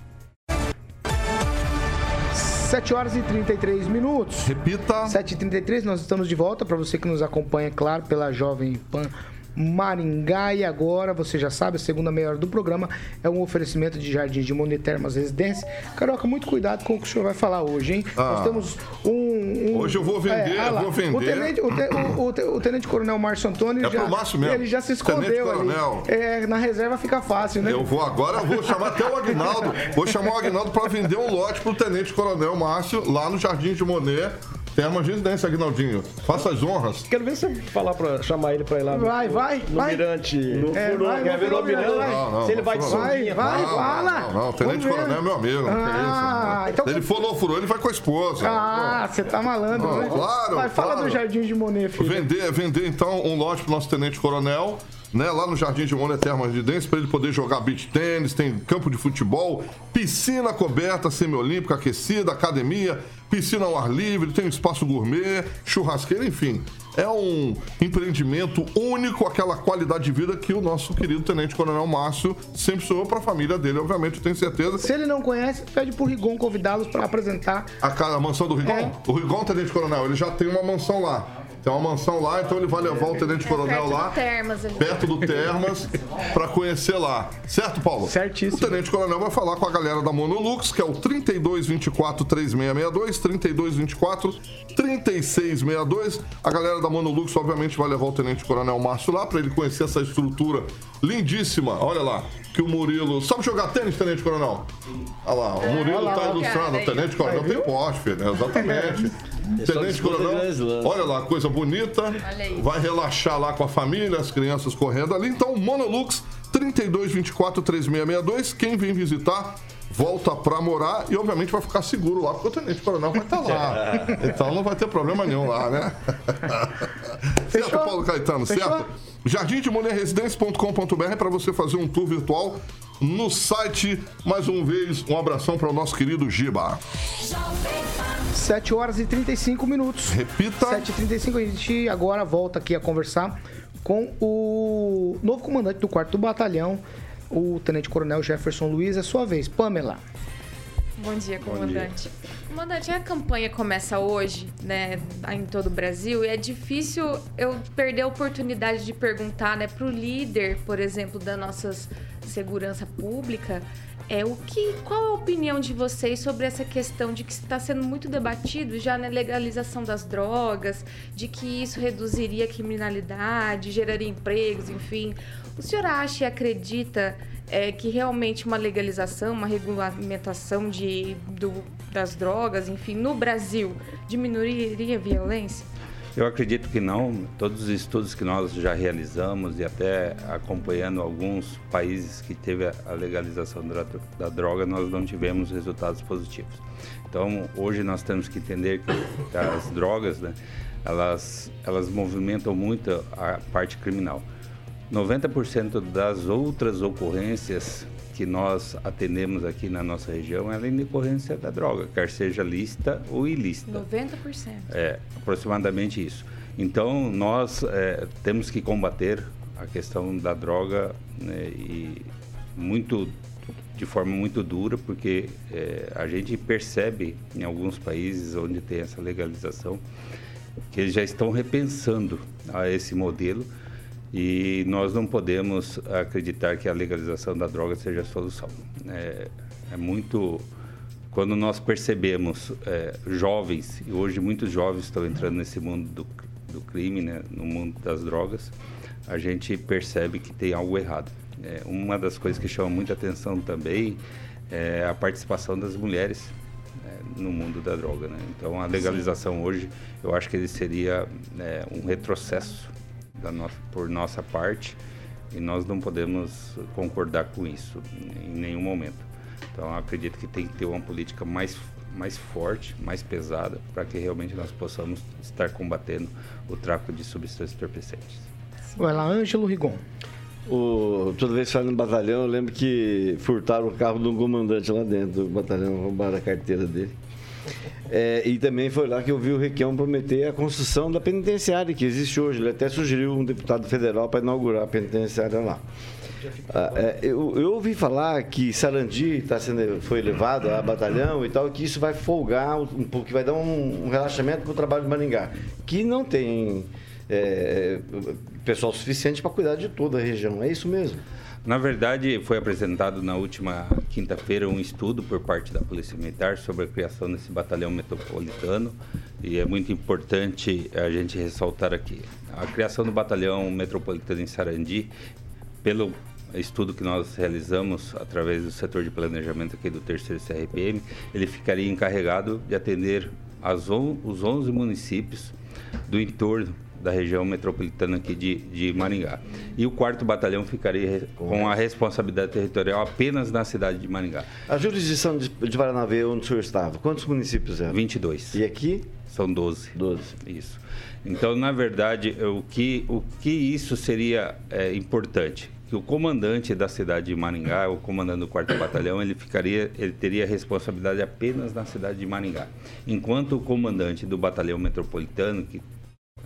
7 horas e 33 minutos. Repita. 7h33, nós estamos de volta. Para você que nos acompanha, claro, pela Jovem Pan Maringá. E agora, você já sabe, a segunda meia hora do programa é um oferecimento de Jardim de Monetermas Residência. Caroca, muito cuidado com o que o senhor vai falar hoje, hein? Ah. Nós temos um, um- Hoje eu vou vender, ah lá. eu vou vender. O tenente, o te- o- o te- o tenente coronel Márcio Antônio É já, pro Márcio mesmo. ele já se escondeu ali. coronel. É, na reserva fica fácil, né? Eu vou agora, eu vou chamar até o Agnaldo. Vou chamar o Agnaldo para vender um lote pro Tenente Coronel Márcio lá no Jardim de Monet. Termas de residência, Agnaldinho. Faça as honras. Quero ver se você falar pra chamar ele pra ir lá no, Vai, vai, no vai. Mirante. No, É, no, vai, quer vai, no Mirante? Não, não, se ele vai de não. Vai, vai, Não, fala. Não, não, o Tenente Vamos ver. Coronel é meu amigo. não tem Ah, isso. então- Se ele for no furor, ele vai com a esposa. Ah, você tá malandro, Não, né? claro, Vai, fala claro. do Jardim de Monet, filho. Vender, vender então um lote pro nosso tenente coronel, né? Lá no Jardim de Monet Termas Residência, para ele poder jogar beach tênis, tem campo de futebol, piscina coberta, semiolímpica, aquecida, academia, piscina ao ar livre, tem espaço gourmet, churrasqueira, enfim. É um empreendimento único, aquela qualidade de vida que o nosso querido Tenente Coronel Márcio sempre sonhou para a família dele, obviamente, eu tenho certeza. Se ele não conhece, pede pro Rigon convidá-los pra apresentar. A, a mansão do Rigon? É. O Rigon, Tenente Coronel, ele já tem uma mansão lá. Tem uma mansão lá, então ele vai levar o Tenente Coronel perto do lá. Termas. Perto do Termas, pra conhecer lá. Certo, Paulo? Certíssimo. O Tenente Coronel vai falar com a galera da Monolux, que é o 3224 3662, 3224 3662. A galera da Monolux, obviamente, vai levar o Tenente Coronel Márcio lá pra ele conhecer essa estrutura lindíssima. Olha lá, que o Murilo. Sabe jogar tênis, Tenente Coronel? Olha lá, o Murilo olha lá, tá olha ilustrando. O. Tenente Coronel tem poste, filho. né? Exatamente. Tenente Coronel, olha lá, coisa bonita. Vai relaxar lá com a família, as crianças correndo ali. Então, Monolux 3224 3662. Quem vem visitar, volta pra morar e, obviamente, vai ficar seguro lá, porque o Tenente Coronel vai estar lá. Então não vai ter problema nenhum lá, né? certo, Paulo Caetano, Fechou? certo? Jardimdemonerresidência.com.br para você fazer um tour virtual no site. Mais uma vez, um abração para o nosso querido Giba. 7 horas e 35 minutos. Repita. 7h35, a gente agora volta aqui a conversar com o novo comandante do 4 Batalhão, o Tenente Coronel Jefferson Luiz. É sua vez. Pamela. Bom dia, comandante. Comandante, a campanha começa hoje, né, em todo o Brasil, e é difícil eu perder a oportunidade de perguntar, né, o líder, por exemplo, da nossa segurança pública, é o que, qual é a opinião de vocês sobre essa questão de que está sendo muito debatido já na legalização das drogas, de que isso reduziria a criminalidade, geraria empregos, enfim. O senhor acha e acredita é, que realmente uma legalização, uma regulamentação de, do, das drogas, enfim, no Brasil, diminuiria a violência? Eu acredito que não. Todos os estudos que nós já realizamos e até acompanhando alguns países que teve a legalização da droga, nós não tivemos resultados positivos. Então, hoje nós temos que entender que as drogas, né, elas, elas movimentam muito a parte criminal. 90% das outras ocorrências que nós atendemos aqui na nossa região é em decorrência da droga, quer seja lícita ou ilícita. 90%. É, aproximadamente isso. Então, nós é, temos que combater a questão da droga né, e muito de forma muito dura, porque é, a gente percebe em alguns países onde tem essa legalização que eles já estão repensando a esse modelo e nós não podemos acreditar que a legalização da droga seja a solução. É, é muito quando nós percebemos é, jovens, e hoje muitos jovens estão entrando nesse mundo do, do crime, né, no mundo das drogas, a gente percebe que tem algo errado. É, uma das coisas que chama muita atenção também é a participação das mulheres né, no mundo da droga. Né? Então, a legalização hoje, eu acho que ele seria é, um retrocesso nossa, por nossa parte e nós não podemos concordar com isso em nenhum momento. Então, eu acredito que tem que ter uma política mais mais forte, mais pesada, para que realmente nós possamos estar combatendo o tráfico de substâncias entorpecentes. Vai lá, Ângelo Rigon. O, toda vez que no batalhão, eu lembro que furtaram o carro de um comandante lá dentro do batalhão, roubaram a carteira dele. É, e também foi lá que eu vi o Requião prometer a construção da penitenciária que existe hoje. Ele até sugeriu um deputado federal para inaugurar a penitenciária lá. Ah, é, eu, eu ouvi falar que Sarandi tá sendo, foi levado a batalhão e tal, que isso vai folgar um que vai dar um, um relaxamento para o trabalho de Maringá, que não tem é, pessoal suficiente para cuidar de toda a região. É isso mesmo? Na verdade, foi apresentado na última quinta-feira um estudo por parte da Polícia Militar sobre a criação desse batalhão metropolitano e é muito importante a gente ressaltar aqui. A criação do batalhão metropolitano em Sarandi, pelo estudo que nós realizamos através do setor de planejamento aqui do terceiro CRPM, ele ficaria encarregado de atender as on, os 11 municípios do entorno da região metropolitana aqui de, de Maringá. E o quarto batalhão ficaria com a responsabilidade territorial apenas na cidade de Maringá. A jurisdição de, de Paranavaí, onde o senhor estava, quantos municípios eram? 22. E aqui? São 12. 12. Isso. Então, na verdade, o que, o que isso seria é, importante? Que o comandante da cidade de Maringá, o comandante do 4 Batalhão, ele ficaria, ele teria responsabilidade apenas na cidade de Maringá. Enquanto o comandante do Batalhão Metropolitano, que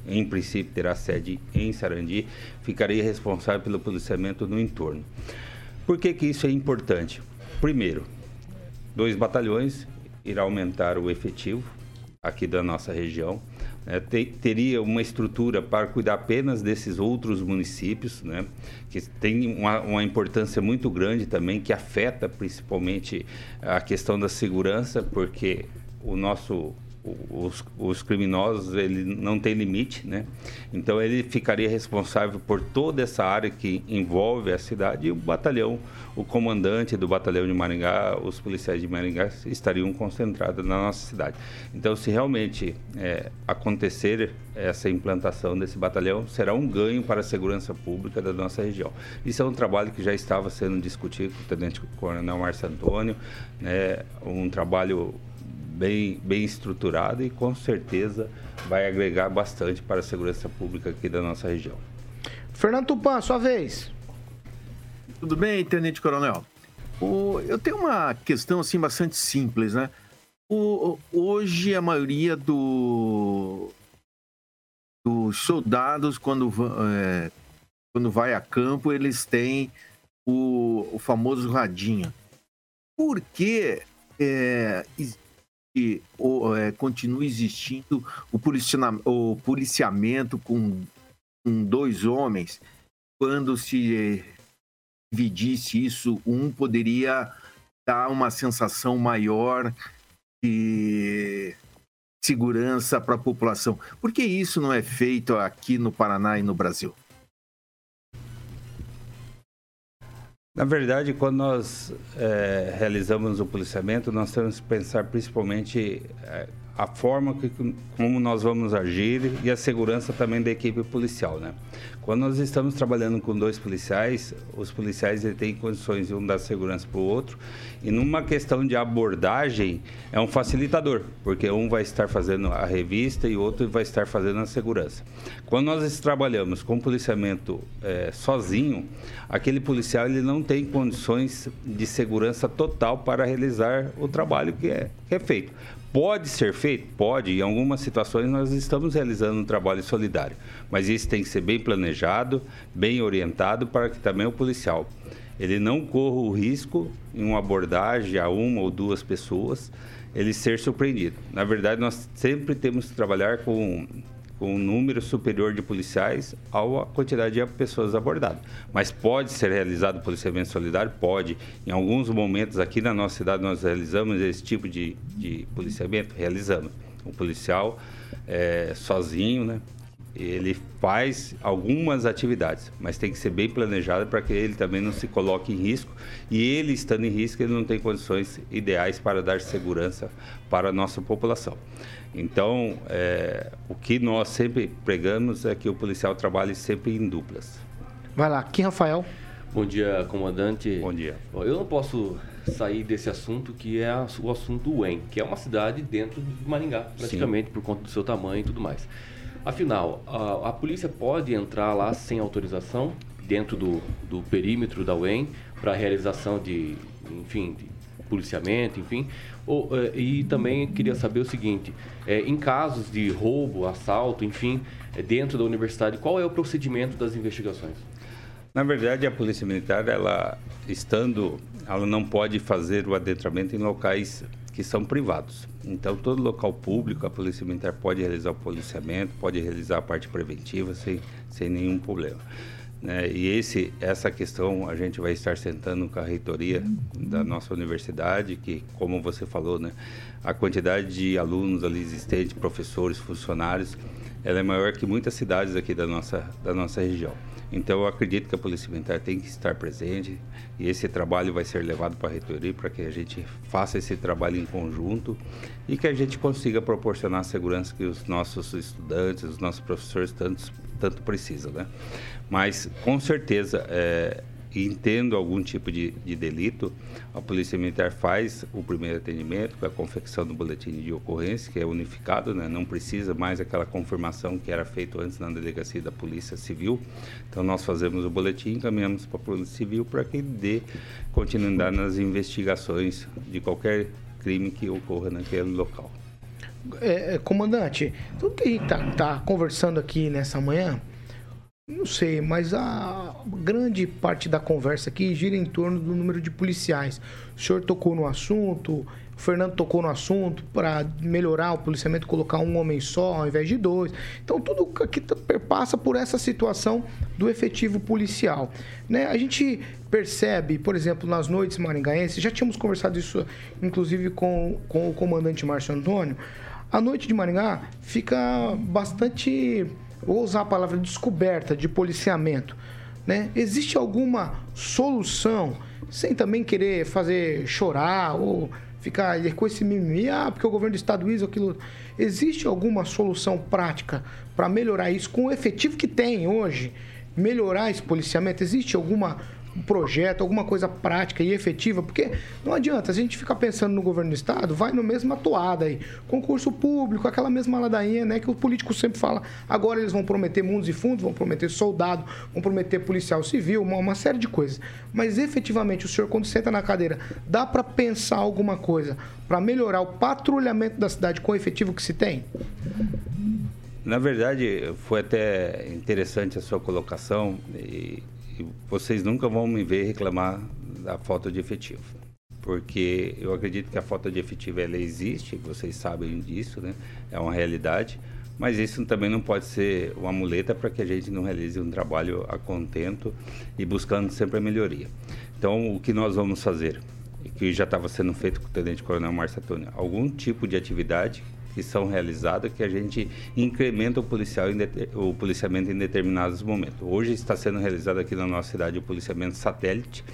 em princípio terá sede em Sarandi, ficaria responsável pelo policiamento no entorno. Por que, que isso é importante? Primeiro, dois batalhões irá aumentar o efetivo aqui da nossa região. né? Te- teria uma estrutura para cuidar apenas desses outros municípios, né? que tem uma, uma importância muito grande também, que afeta principalmente a questão da segurança, porque o nosso os, os, criminosos ele não tem limite, né? Então ele ficaria responsável por toda essa área que envolve a cidade e o batalhão, o comandante do batalhão de Maringá, os policiais de Maringá estariam concentrados na nossa cidade. Então se realmente é, acontecer essa implantação desse batalhão, será um ganho para a segurança pública da nossa região. Isso é um trabalho que já estava sendo discutido com o Tenente Coronel Márcio Antônio, né? Um trabalho bem, bem estruturado e com certeza vai agregar bastante para a segurança pública aqui da nossa região. Fernando Tupan, sua vez. Tudo bem, Tenente Coronel? O, eu tenho uma questão assim bastante simples, né? O, hoje a maioria do, dos soldados, quando, é, quando vai a campo, eles têm o, o famoso radinho. Por que é, que é, continua existindo o, o policiamento com, com, dois homens. Quando se dividisse isso, um poderia dar uma sensação maior de segurança para a população. Por que isso não é feito aqui no Paraná e no Brasil? Na verdade, quando nós é, realizamos o policiamento, nós temos que pensar principalmente é, a forma que, como nós vamos agir e a segurança também da equipe policial, né? Quando nós estamos trabalhando com dois policiais, os policiais têm condições de um dar segurança para o outro e numa questão de abordagem é um facilitador, porque um vai estar fazendo a revista e o outro vai estar fazendo a segurança. Quando nós trabalhamos com policiamento é, sozinho, aquele policial ele não tem condições de segurança total para realizar o trabalho que é, que é feito. Pode ser feito? Pode. Em algumas situações nós estamos realizando um trabalho solidário. Mas isso tem que ser bem planejado, bem orientado para que também o policial ele não corra o risco em uma abordagem a uma ou duas pessoas ele ser surpreendido. Na verdade, nós sempre temos que trabalhar com com um número superior de policiais à quantidade de pessoas abordadas. Mas pode ser realizado policiamento solidário? Pode. Em alguns momentos aqui na nossa cidade nós realizamos esse tipo de, de policiamento? Realizamos. O policial é, sozinho, né? Ele faz algumas atividades, mas tem que ser bem planejado para que ele também não se coloque em risco. E ele, estando em risco, ele não tem condições ideais para dar segurança para a nossa população. Então, é, o que nós sempre pregamos é que o policial trabalhe sempre em duplas. Vai lá, aqui Rafael. Bom dia, comandante. Bom dia. Eu não posso sair desse assunto que é o assunto do UEM, que é uma cidade dentro de Maringá, praticamente, Sim. por conta do seu tamanho e tudo mais. Afinal, a, a, polícia pode entrar lá sem autorização, dentro do, do perímetro da UEM, para realização de, enfim, de policiamento, enfim, ou, eh, e também queria saber o seguinte: é, em casos de roubo, assalto, enfim, é, dentro da universidade, qual é o procedimento das investigações? Na verdade, a Polícia Militar, ela estando, ela não pode fazer o adentramento em locais que são privados. Então, todo local público, a Polícia Militar pode realizar o policiamento, pode realizar a parte preventiva sem, sem nenhum problema. Né? E esse, essa questão a gente vai estar sentando com a reitoria da nossa universidade, que, como você falou, né, a quantidade de alunos ali existentes, professores, funcionários, ela é maior que muitas cidades aqui da nossa, da nossa região. Então, eu acredito que a Polícia Militar tem que estar presente e esse trabalho vai ser levado para a reitoria para que a gente faça esse trabalho em conjunto e que a gente consiga proporcionar a segurança que os nossos estudantes, os nossos professores tanto, tanto precisam, né? Mas, com certeza, é, entendo algum tipo de, de, delito, a Polícia Militar faz o primeiro atendimento com a confecção do boletim de ocorrência, que é unificado, né? não precisa mais aquela confirmação que era feita antes na delegacia da Polícia Civil. Então, nós fazemos o boletim, encaminhamos para a Polícia Civil para que dê continuidade nas investigações de qualquer crime que ocorra naquele local. É, é comandante, tudo que a gente está tá conversando aqui nessa manhã não sei, mas a grande parte da conversa aqui gira em torno do número de policiais. O senhor tocou no assunto, o Fernando tocou no assunto para melhorar o policiamento, colocar um homem só ao invés de dois. Então, tudo aqui passa por essa situação do efetivo policial. Né? A gente percebe, por exemplo, nas noites maringaenses, já tínhamos conversado isso, inclusive, com, com o comandante Márcio Antônio, A noite de Maringá fica bastante, vou usar a palavra descoberta de policiamento. Né? Existe alguma solução, sem também querer fazer chorar ou ficar com esse mimimi, ah, porque o governo do estado isso, aquilo. Existe alguma solução prática para melhorar isso com o efetivo que tem hoje? Melhorar esse policiamento? Existe alguma um projeto, alguma coisa prática e efetiva, porque não adianta, a gente ficar pensando no governo do estado, vai no mesmo atuada aí. Concurso público, aquela mesma ladainha, né, que o político sempre fala. Agora eles vão prometer mundos e fundos, vão prometer soldado, vão prometer policial civil, uma, uma série de coisas. Mas efetivamente, o senhor, quando senta na cadeira, dá para pensar alguma coisa para melhorar o patrulhamento da cidade com o efetivo que se tem? Na verdade, foi até interessante a sua colocação e vocês nunca vão me ver reclamar da falta de efetivo. Porque eu acredito que a falta de efetivo ela existe, vocês sabem disso, né? É uma realidade. Mas isso também não pode ser uma muleta para que a gente não realize um trabalho a contento e buscando sempre a melhoria. Então, o que nós vamos fazer? Que já estava sendo feito com o Tenente Coronel Márcio Antônio. Algum tipo de atividade que são realizadas que a gente incrementa o, policial o policiamento em determinados momentos. Hoje está sendo realizado aqui na nossa cidade o policiamento satélite,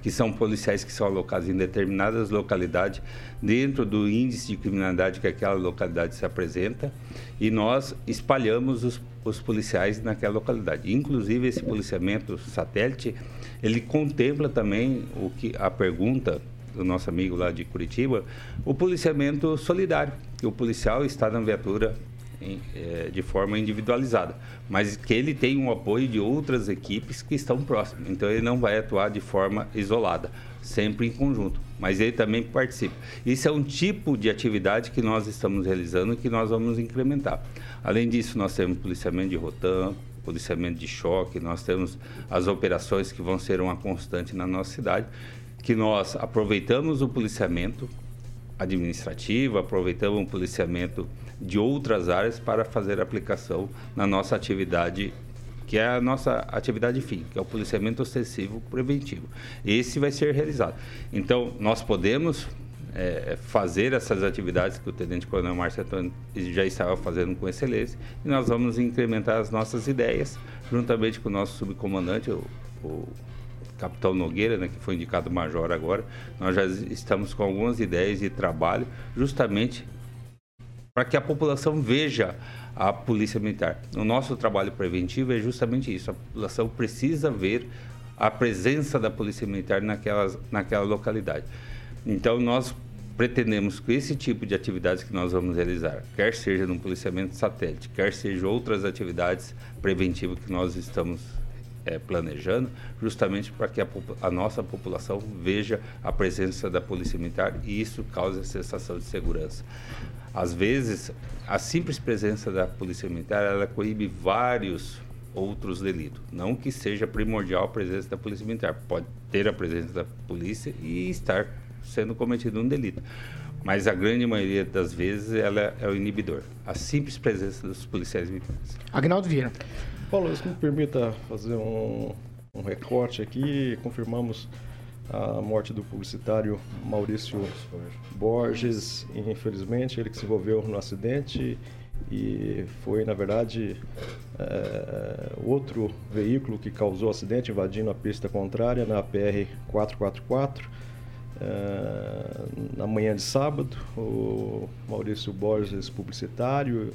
que são policiais que são alocados em determinadas localidades dentro do índice de criminalidade que aquela localidade se apresenta e nós espalhamos os, os policiais naquela localidade. Inclusive esse policiamento satélite, ele contempla também o que a pergunta do nosso amigo lá de Curitiba, o policiamento solidário, o policial está na viatura em, é, de forma individualizada, mas que ele tem um apoio de outras equipes que estão próximas. Então ele não vai atuar de forma isolada, sempre em conjunto, mas ele também participa. Isso é um tipo de atividade que nós estamos realizando e que nós vamos incrementar. Além disso, nós temos policiamento de rotam, policiamento de choque, nós temos as operações que vão ser uma constante na nossa cidade que nós aproveitamos o policiamento administrativo, aproveitamos o policiamento de outras áreas para fazer aplicação na nossa atividade, que é a nossa atividade fim, que é o policiamento ostensivo preventivo. Esse vai ser realizado. Então, nós podemos é, fazer essas atividades que o Tenente Coronel Márcio Antônio já estava fazendo com excelência e nós vamos incrementar as nossas ideias juntamente com o nosso subcomandante, o, o Capitão Nogueira, né, que foi indicado major agora, nós já estamos com algumas ideias de trabalho justamente para que a população veja a polícia militar. O nosso trabalho preventivo é justamente isso. A população precisa ver a presença da polícia militar naquelas, naquela localidade. Então nós pretendemos que esse tipo de atividades que nós vamos realizar, quer seja no policiamento satélite, quer seja outras atividades preventivas que nós estamos é, planejando, justamente para que a, a, nossa população veja a presença da Polícia Militar e isso cause sensação de segurança. Às vezes, a simples presença da Polícia Militar, ela coíbe vários outros delitos. Não que seja primordial a presença da Polícia Militar. Pode ter a presença da polícia e estar sendo cometido um delito. Mas a grande maioria das vezes ela é o inibidor. A simples presença dos policiais militares. Agnaldo Vieira. Paulo, se me permita fazer um, um recorte aqui. Confirmamos a morte do publicitário Maurício Borges. Infelizmente, ele que se envolveu no acidente e foi, na verdade, é, outro veículo que causou o acidente, invadindo a pista contrária na PR 444. É, na manhã de sábado, o Maurício Borges, publicitário,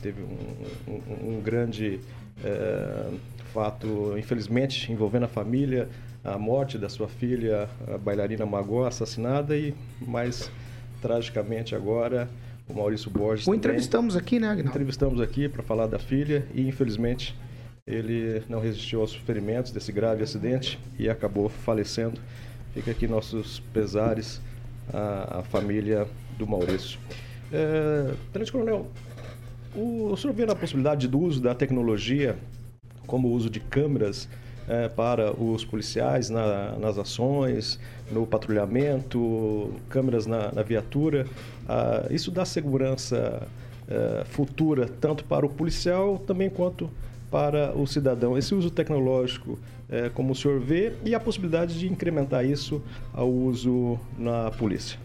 teve um, um, um grande é, fato, infelizmente, envolvendo a família, a morte da sua filha, a bailarina Magó, assassinada e, mais tragicamente agora, o Maurício Borges. O entrevistamos aqui, né, Agnaldo? Entrevistamos aqui para falar da filha e, infelizmente, ele não resistiu aos ferimentos desse grave acidente e acabou falecendo. Fica aqui nossos pesares à, à família do Maurício. É, Tenente Coronel, o, senhor vê na possibilidade do uso da tecnologia, como o uso de câmeras, é, para os policiais na, nas ações, no patrulhamento, câmeras na, na viatura. Ah, isso dá segurança é, futura tanto para o policial também quanto para o cidadão. Esse uso tecnológico, é, como o senhor vê, e a possibilidade de incrementar isso ao uso na polícia.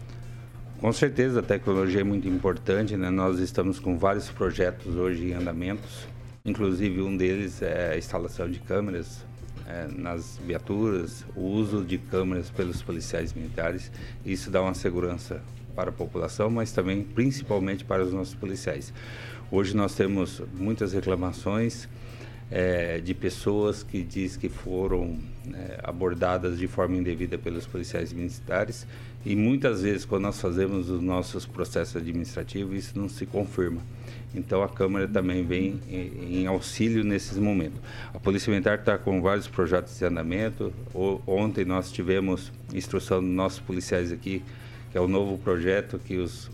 Com certeza a tecnologia é muito importante, né? Nós estamos com vários projetos hoje em andamentos, inclusive um deles é a instalação de câmeras é, nas viaturas, o uso de câmeras pelos policiais militares. Isso dá uma segurança para a população, mas também principalmente para os nossos policiais. Hoje nós temos muitas reclamações é, de pessoas que diz que foram é, abordadas de forma indevida pelos policiais militares e muitas vezes quando nós fazemos os nossos processos administrativos isso não se confirma. Então a Câmara também vem em, em auxílio nesses momentos. A Polícia Militar está com vários projetos de andamento. O, ontem nós tivemos instrução dos nossos policiais aqui, que é o novo projeto que os,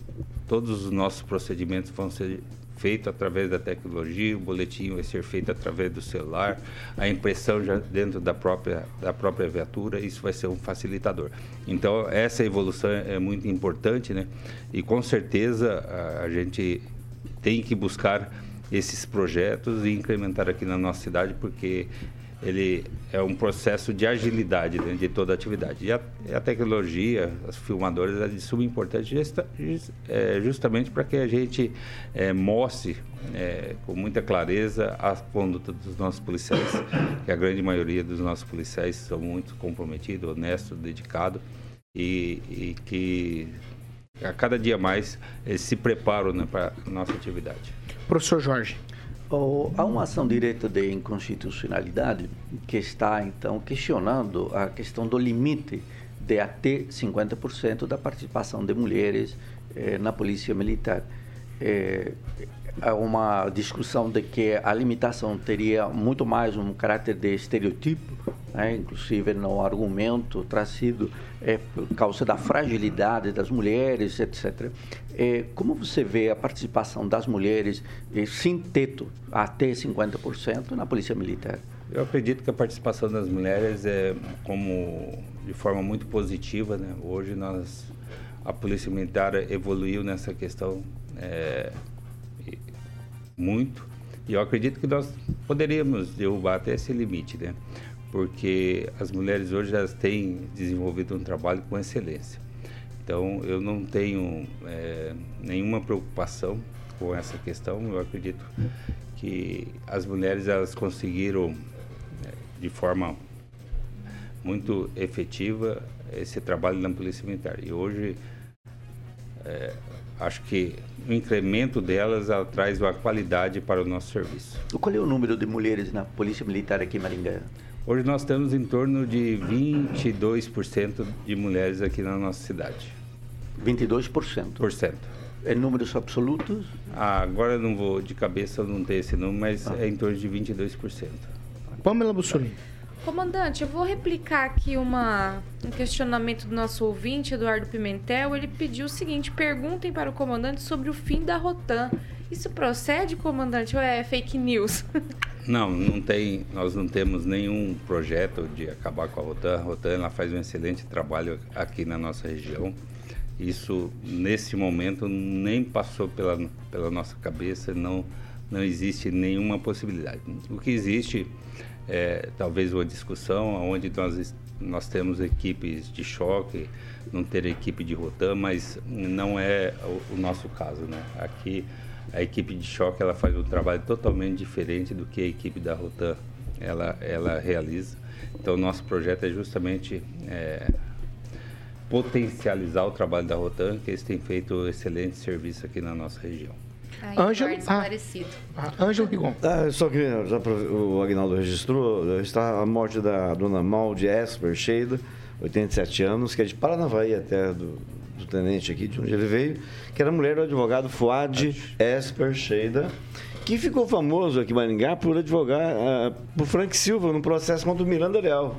todos os nossos procedimentos vão ser feito através da tecnologia, o boletim vai ser feito através do celular, a impressão já dentro da própria, da própria viatura, isso vai ser um facilitador. Então, essa evolução é muito importante, né? E com certeza a, a gente tem que buscar esses projetos e incrementar aqui na nossa cidade, porque ele é um processo de agilidade né, de toda a atividade. E a, a tecnologia, as filmadoras, é de suma importância é, justamente para que a gente é, mostre é, com muita clareza a conduta dos nossos policiais, que a grande maioria dos nossos policiais são muito comprometidos, honestos, dedicados e, e que a cada dia mais eles se preparam né, para a nossa atividade. Professor Jorge. Há uma ação direta de inconstitucionalidade que está, então, questionando a questão do limite de até 50% da participação de mulheres eh, na Polícia Militar. Eh, uma discussão de que a limitação teria muito mais um caráter de estereotipo, né? inclusive no argumento trazido é, por causa da fragilidade das mulheres, etc. É, como você vê a participação das mulheres é, sem teto, até 50%, na Polícia Militar? Eu acredito que a participação das mulheres é como de forma muito positiva, né? Hoje nós a Polícia Militar evoluiu nessa questão é, muito e eu acredito que nós poderíamos derrubar até esse limite, né? porque as mulheres hoje já têm desenvolvido um trabalho com excelência. Então, eu não tenho é, nenhuma preocupação com essa questão. Eu acredito que as mulheres elas conseguiram é, de forma muito efetiva esse trabalho na Polícia Militar. E hoje é, acho que o incremento delas traz uma qualidade para o nosso serviço. Qual é o número de mulheres na Polícia Militar aqui em Maringá? Hoje nós temos em torno de 22% de mulheres aqui na nossa cidade. 22%? Por cento. É números absolutos? Ah, agora eu não vou de cabeça, não tenho esse número, mas ah. é em torno de 22%. Pamela Bussolini. Comandante, eu vou replicar aqui uma, um questionamento do nosso ouvinte, Eduardo Pimentel. Ele pediu o seguinte: perguntem para o comandante sobre o fim da Rotan. Isso procede, comandante, ou é fake news? Não, não tem, nós não temos nenhum projeto de acabar com a Rotan. A Rotan ela faz um excelente trabalho aqui na nossa região. Isso, nesse momento, nem passou pela, pela nossa cabeça, não, não existe nenhuma possibilidade. O que existe é talvez uma discussão onde nós, nós temos equipes de choque, não ter equipe de Rotan, mas não é o, o nosso caso. Né? Aqui a equipe de choque ela faz um trabalho totalmente diferente do que a equipe da Rotan ela, ela realiza. Então, nosso projeto é justamente é, potencializar o trabalho da Rotan, que eles têm feito excelente serviço aqui na nossa região. Ângelo, ah, ah, Ângelo Rigon. Ah, só que já o Agnaldo registrou, está a morte da dona Malde Esper Sheida, 87 anos, que é de Paranavaí até do, do tenente aqui, de onde ele veio, que era mulher do advogado Fuad Esper Sheida, que ficou famoso aqui em Maringá por advogar uh, por Frank Silva no processo contra o Miranda Leal.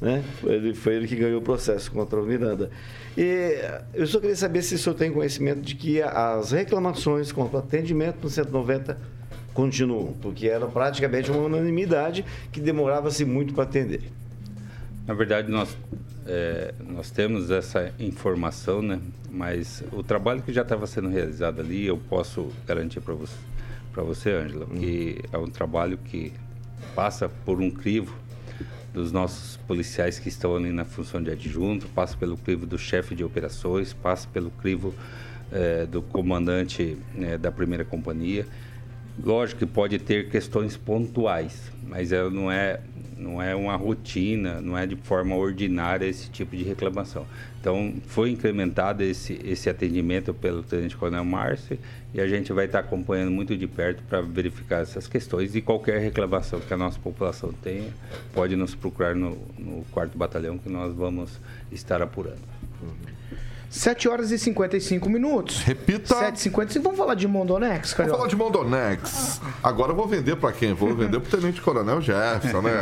Né? Ele, foi ele que ganhou o processo contra o Miranda. E eu só queria saber se o senhor tem conhecimento de que as reclamações contra o atendimento no 190 continuam, porque era praticamente uma unanimidade que demorava-se muito para atender. Na verdade, nós, é, nós temos essa informação, né? mas o trabalho que já estava sendo realizado ali, eu posso garantir para você, para você, Ângela, que é um trabalho que passa por um crivo dos nossos policiais que estão ali na função de adjunto, passa pelo crivo do chefe de operações, passa pelo crivo eh, do comandante eh, da primeira companhia. Lógico que pode ter questões pontuais, mas ela não é não é uma rotina, não é de forma ordinária esse tipo de reclamação. Então, foi incrementado esse, esse atendimento pelo Tenente Coronel Márcio e a gente vai estar acompanhando muito de perto para verificar essas questões e qualquer reclamação que a nossa população tenha, pode nos procurar no, no quarto batalhão que nós vamos estar apurando. 7 horas e 55 minutos. Repita. 7h55. Vamos falar de Mondonex, Vamos Carioca? falar de Mondonex. Agora eu vou vender pra quem? Vou vender pro Tenente Coronel Jefferson, né?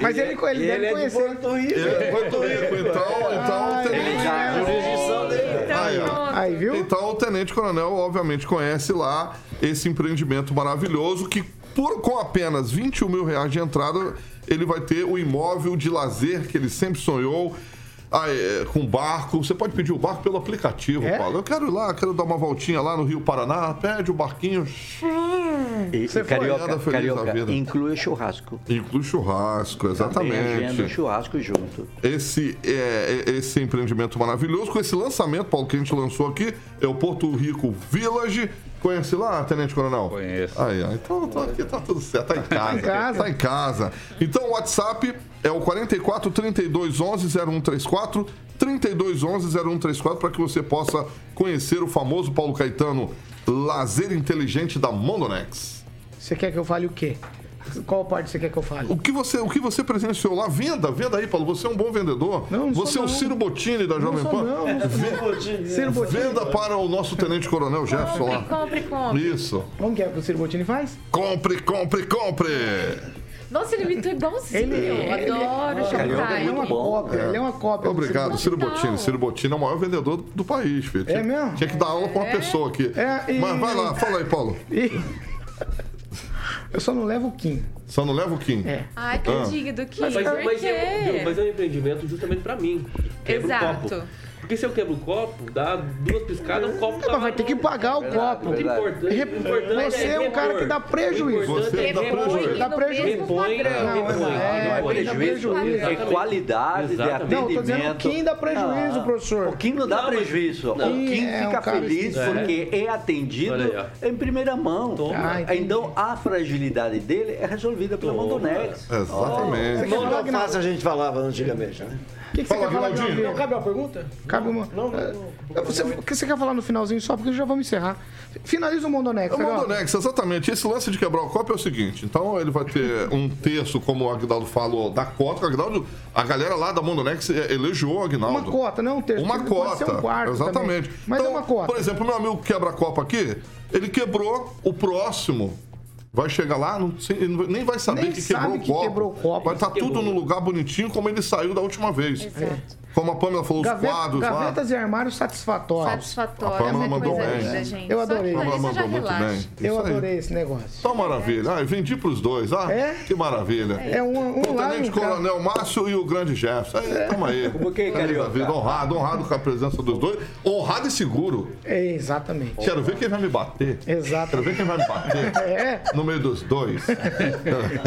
Mas ele, ele, deve é de conhecer. Porto Rico. Ele é Porto Rico, então, então o Tenente... A jurisdição dele. Aí, ó. Aí, viu? Então o Tenente Coronel, obviamente, conhece lá esse empreendimento maravilhoso que, por, com apenas 21 mil reais de entrada, ele vai ter o imóvel de lazer que ele sempre sonhou. Ah, é, com barco, você pode pedir o barco pelo aplicativo, É? Paulo. Eu quero ir lá, quero dar uma voltinha lá no Rio Paraná, pede o barquinho, E, Você e foi? carioca, Anda feliz da carioca vida. inclui o churrasco. inclui churrasco, o exatamente. churrasco junto. Esse, é, é- esse empreendimento maravilhoso, com esse lançamento, Paulo, que a gente lançou aqui, é o Porto Rico Village. Conhece lá, Tenente Coronel? Conheço. Aí, ó, então, então aqui tá tudo certo, tá em casa. em casa. Tá em casa. Então o WhatsApp é o 44 32 11 0134, 32 11 0134, para que você possa conhecer o famoso Paulo Caetano Lazer Inteligente da Mondonex. Você quer que eu fale o quê? Qual parte você quer que eu fale? O que você, o que você presenciou lá, venda, venda aí, Paulo. Você é um bom vendedor. Não, não sou você é o. Ciro Bottini da Jovem Pan. não, não sou Ciro Bottini. Venda para o nosso Tenente Coronel Jefferson lá. Compre, compre. Isso. Como que é que o Ciro Bottini faz? Compre, compre, compre. Nossa, ele imitou igualzinho. Ele- eu ele- adoro Carioca é Ele é uma bom. cópia, ele é uma cópia. do Obrigado, Ciro. Bottini. Ciro Bottini é o maior vendedor do país, filho. Tinha, É mesmo? Tinha que dar aula com uma pessoa aqui. É, e- Mas vai lá, fala aí, Paulo. Ih, Eu só não levo o Kim. Só não leva o Kim. É. Ai, que Ah. digno que Mas, mas, Por mas, é, mas é um empreendimento justamente pra mim. Quebra o Exato. copo. Porque se eu quebro o copo, dá duas piscadas, o copo tá Mas vai ter que pagar o copo. Muito importante. Rep- importante Você é um cara que dá prejuízo. O Você é dá prejuízo. Dá prejuízo. Repõe, Não, não é, Não é prejuízo, é qualidade de Exatamente. Não, tô dizendo atendimento. o Kim dá prejuízo, Ah, professor. O Kim não dá Não, prejuízo. não. O Kim É um fica feliz assim. porque é atendido em primeira mão. Ah, entendi. então a fragilidade dele é resolvida pela Toma. Mondonex. Exatamente. Você quer falar, Não fácil a gente falava antigamente, né? O que, que você quer falar. Rinaldinho? Cabe uma pergunta? Cabe uma. É, Você, o que você quer falar no finalzinho só? Porque já vamos encerrar. Finaliza o Mondonex, É o. Mondonex, exatamente. Esse lance de quebrar o copo é o seguinte: então ele vai ter um terço, como o Aguinaldo falou, da cota. O Aguinaldo, a galera lá da Mondonex elegeu o Aguinaldo. Uma cota, não um terço. Uma Pode cota. ser um quarto exatamente. também. Mas Então, é uma cota. Por exemplo, meu amigo que quebra copo aqui, ele quebrou o próximo. Vai chegar lá, não nem vai saber Nem que, sabe quebrou, que o copo. quebrou o copo. Vai estar Quebrou. tudo no lugar bonitinho como ele saiu da última vez. Exato. Como a Pamela falou, os Gaveta- quadros lá. gavetas e armários satisfatórios. A Satisfatório, Pamela é mandou bem. linda, gente. Eu adorei. A Pamela mandou muito bem. Eu adorei esse negócio. Tá maravilha. Ah, vendi pros dois. Ah, É? que maravilha. É um, um O lá Tenente um cá. Coronel Márcio e o Grande Jefferson. Aí, tamo aí. Como que, Carioca? Honrado, honrado com a presença dos dois. Honrado e seguro. É, exatamente. Quero ver quem vai me bater. Exato. Quero ver quem vai me bater. É, No meio dos dois.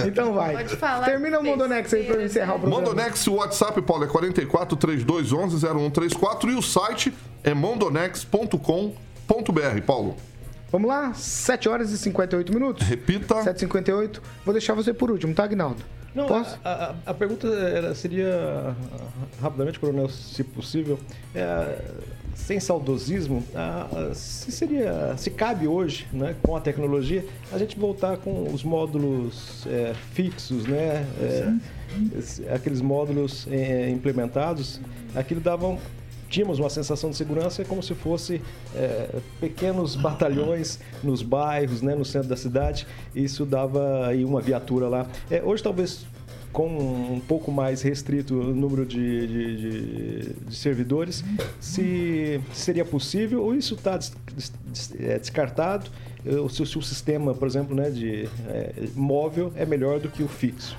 então vai. Pode falar Termina o Mondonex aí pra eu encerrar o programa. Mondonex, o WhatsApp, Paulo, é 44 3211 0134 e o site é mondonex.com.br, Paulo. Vamos lá? 7 horas e 58 minutos. Repita. 7h58. Vou deixar você por último, tá, Agnaldo? Não, Posso? A, a- a pergunta era- seria, ah, rapidamente, coronel, se possível, é, sem saudosismo, ah, ah, se seria, se cabe hoje, né, com a tecnologia, a gente voltar com os módulos é, fixos, né, é, aqueles módulos é, implementados, aquilo davam tínhamos uma sensação de segurança como se fosse é, pequenos batalhões nos bairros, né, no centro da cidade. Isso dava aí uma viatura lá. É, hoje talvez com um pouco mais restrito o número de, de- de- de servidores, se seria possível ou isso está descartado, eh, ou se o sistema, por exemplo, né, de é, móvel é melhor do que o fixo.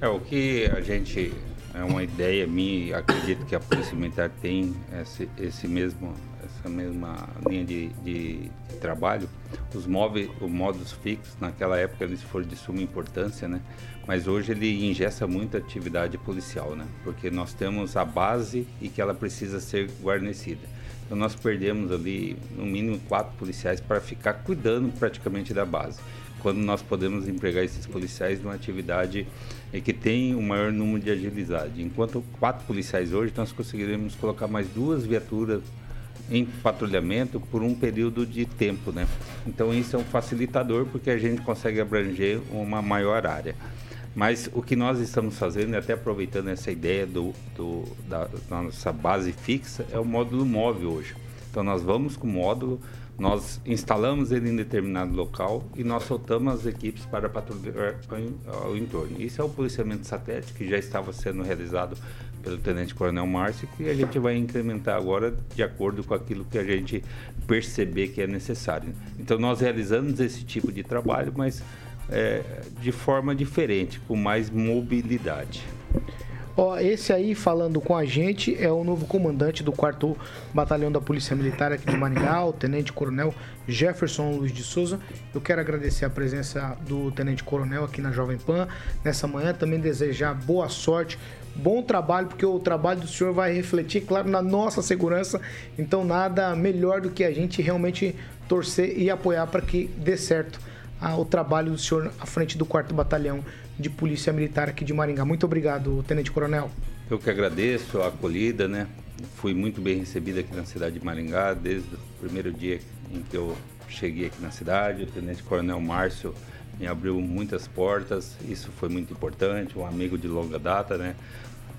É, o que a gente. É uma ideia minha, acredito que a Polícia Militar tem esse, esse mesmo, essa mesma linha de, de, de trabalho, os móveis, os modos fixos, naquela época eles foram de suma importância, né? Mas hoje ele ingessa muita atividade policial, né? Porque nós temos a base e que ela precisa ser guarnecida. Então nós perdemos ali no mínimo quatro policiais para ficar cuidando praticamente da base. Quando nós podemos empregar esses policiais numa atividade é que tem o um maior número de agilidade. Enquanto quatro policiais hoje, nós conseguiremos colocar mais duas viaturas em patrulhamento por um período de tempo, né? Então isso é um facilitador porque a gente consegue abranger uma maior área. Mas o que nós estamos fazendo, até aproveitando essa ideia do, do da, da nossa base fixa, é o módulo móvel hoje. Então nós vamos com o módulo, nós instalamos ele em determinado local e nós soltamos as equipes para patrulhar ao entorno. Isso é o policiamento satélite que já estava sendo realizado pelo Tenente Coronel Márcio e a gente vai incrementar agora de acordo com aquilo que a gente perceber que é necessário. Então nós realizamos esse tipo de trabalho, mas é, de forma diferente, com mais mobilidade. Ó, esse aí falando com a gente é o novo comandante do 4 Batalhão da Polícia Militar aqui de Maringá, o Tenente Coronel Jefferson Luiz de Souza. Eu quero agradecer a presença do Tenente Coronel aqui na Jovem Pan nessa manhã, também desejar boa sorte, bom trabalho, porque o trabalho do senhor vai refletir, claro, na nossa segurança. Então, nada melhor do que a gente realmente torcer e apoiar para que dê certo o trabalho do senhor à frente do 4 Batalhão de Polícia Militar aqui de Maringá. Muito obrigado, Tenente Coronel. Eu que agradeço a acolhida, né? Fui muito bem recebido aqui na cidade de Maringá desde o primeiro dia em que eu cheguei aqui na cidade. O Tenente Coronel Márcio me abriu muitas portas, isso foi muito importante. Um amigo de longa data, né?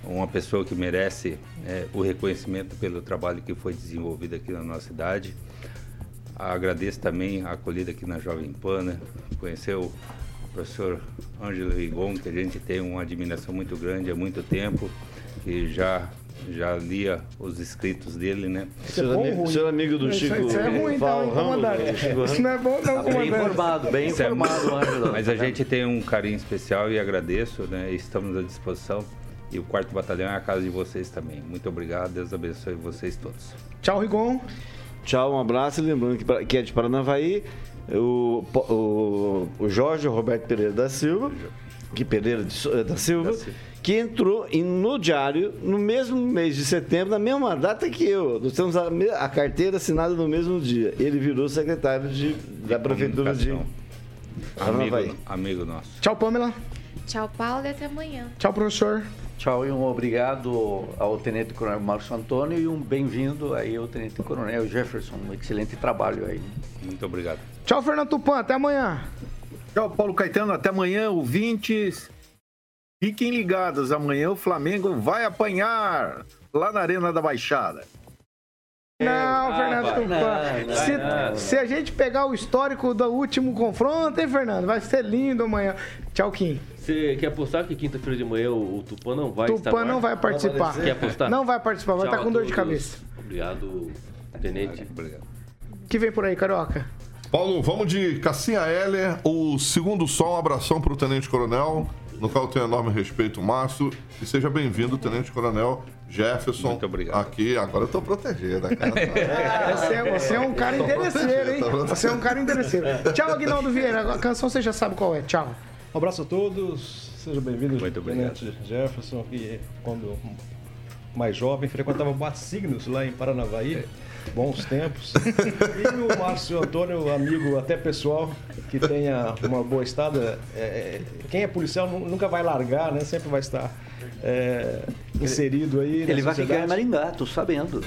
Uma pessoa que merece é, o reconhecimento pelo trabalho que foi desenvolvido aqui na nossa cidade. Agradeço também a acolhida aqui na Jovem Pan, né? Conheceu o professor Ângelo Rigon, que a gente tem uma admiração muito grande há muito tempo, que já já lia os escritos dele, né? Seu, amigo, seu amigo do Chico Isso é ruim, então, comandante? Isso não é bom, não, comandante. Bem informado, bem informado, Ângelo. Mas a gente tem um carinho especial e agradeço, né? Estamos à disposição. E o quarto batalhão é a casa de vocês também. Muito obrigado, Deus abençoe vocês todos. Tchau, Rigon. Tchau, um abraço. Lembrando que, que é de Paranavaí, o, o, o Jorge Roberto Pereira da Silva, que Pereira de, da, Silva, da Silva, que entrou em, no diário no mesmo mês de setembro, na mesma data que eu. Nós temos a, a carteira assinada no mesmo dia. Ele virou secretário de, da Prefeitura de Paranavaí. Amigo, amigo nosso. Tchau, Pamela. Tchau, Paulo, e até amanhã. Tchau, professor. Tchau e um obrigado ao Tenente Coronel Marcos Antônio e um bem-vindo aí ao Tenente Coronel Jefferson. Um excelente trabalho aí. Muito obrigado. Tchau, Fernando Tupan. Até amanhã. Tchau, Paulo Caetano. Até amanhã, ouvintes. Fiquem ligados. Amanhã o Flamengo vai apanhar lá na Arena da Baixada. Não, ah, Fernando Tupan. Se, se, a gente pegar o histórico do último confronto, hein, Fernando? Vai ser lindo amanhã. Tchau, Kim. Você quer apostar que quinta-feira de manhã o, o Tupã não vai Tupã estar não vai participar. Quer apostar? Não vai participar, vai Tchau estar com dor de cabeça. Obrigado, Tenente. Obrigado. que vem por aí, Carioca? Paulo, vamos de Cassinha Heller, o segundo som, um abração para o Tenente Coronel, no qual eu tenho enorme respeito, Márcio, e seja bem-vindo, Tenente Coronel Jefferson. Muito obrigado. Aqui, agora eu tô protegendo, cara. você, é, você é um cara interesseiro, hein? Você é um cara interesseiro. Tchau, Aguinaldo Vieira. A canção você já sabe qual é. Tchau. Um abraço a todos, sejam bem-vindos. Muito obrigado. Jefferson, que quando mais jovem frequentava Signos lá em Paranavaí. É. Bons tempos. e o Márcio Antônio, amigo até pessoal, que tenha uma boa estada. É, é quem é policial nunca vai largar, né? Sempre vai estar é, inserido aí. Ele vai sociedade. ficar em Maringá, tô sabendo.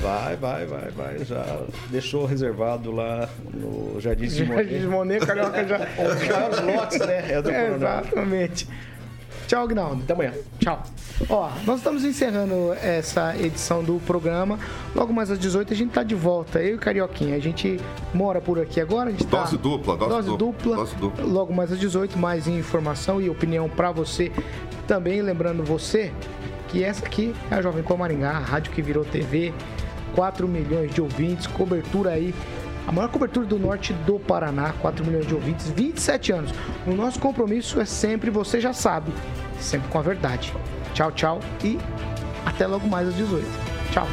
Vai, vai, vai, vai. Já deixou reservado lá no Jardim de Monet. Jardim de Monet, Carioca já. Os maiores lotes, né? É do é, Exatamente. Tchau, Agnaldo. Até amanhã. Tchau. Ó, nós estamos encerrando essa edição do programa. Logo mais às 18 a gente tá de volta. Eu e Carioquinha. A gente mora por aqui agora. A gente tá... dose dupla, dose, dose dupla, dupla. Dose dupla. Logo mais às 18, mais informação e opinião para você. Também lembrando você que essa aqui é a Jovem Pan Maringá, a rádio que virou TV. 4 milhões de ouvintes, cobertura aí a maior cobertura do norte do Paraná, 4 milhões de ouvintes, 27 anos. O nosso compromisso é sempre, você já sabe, sempre com a verdade. Tchau, tchau e até logo mais às 18. Tchau.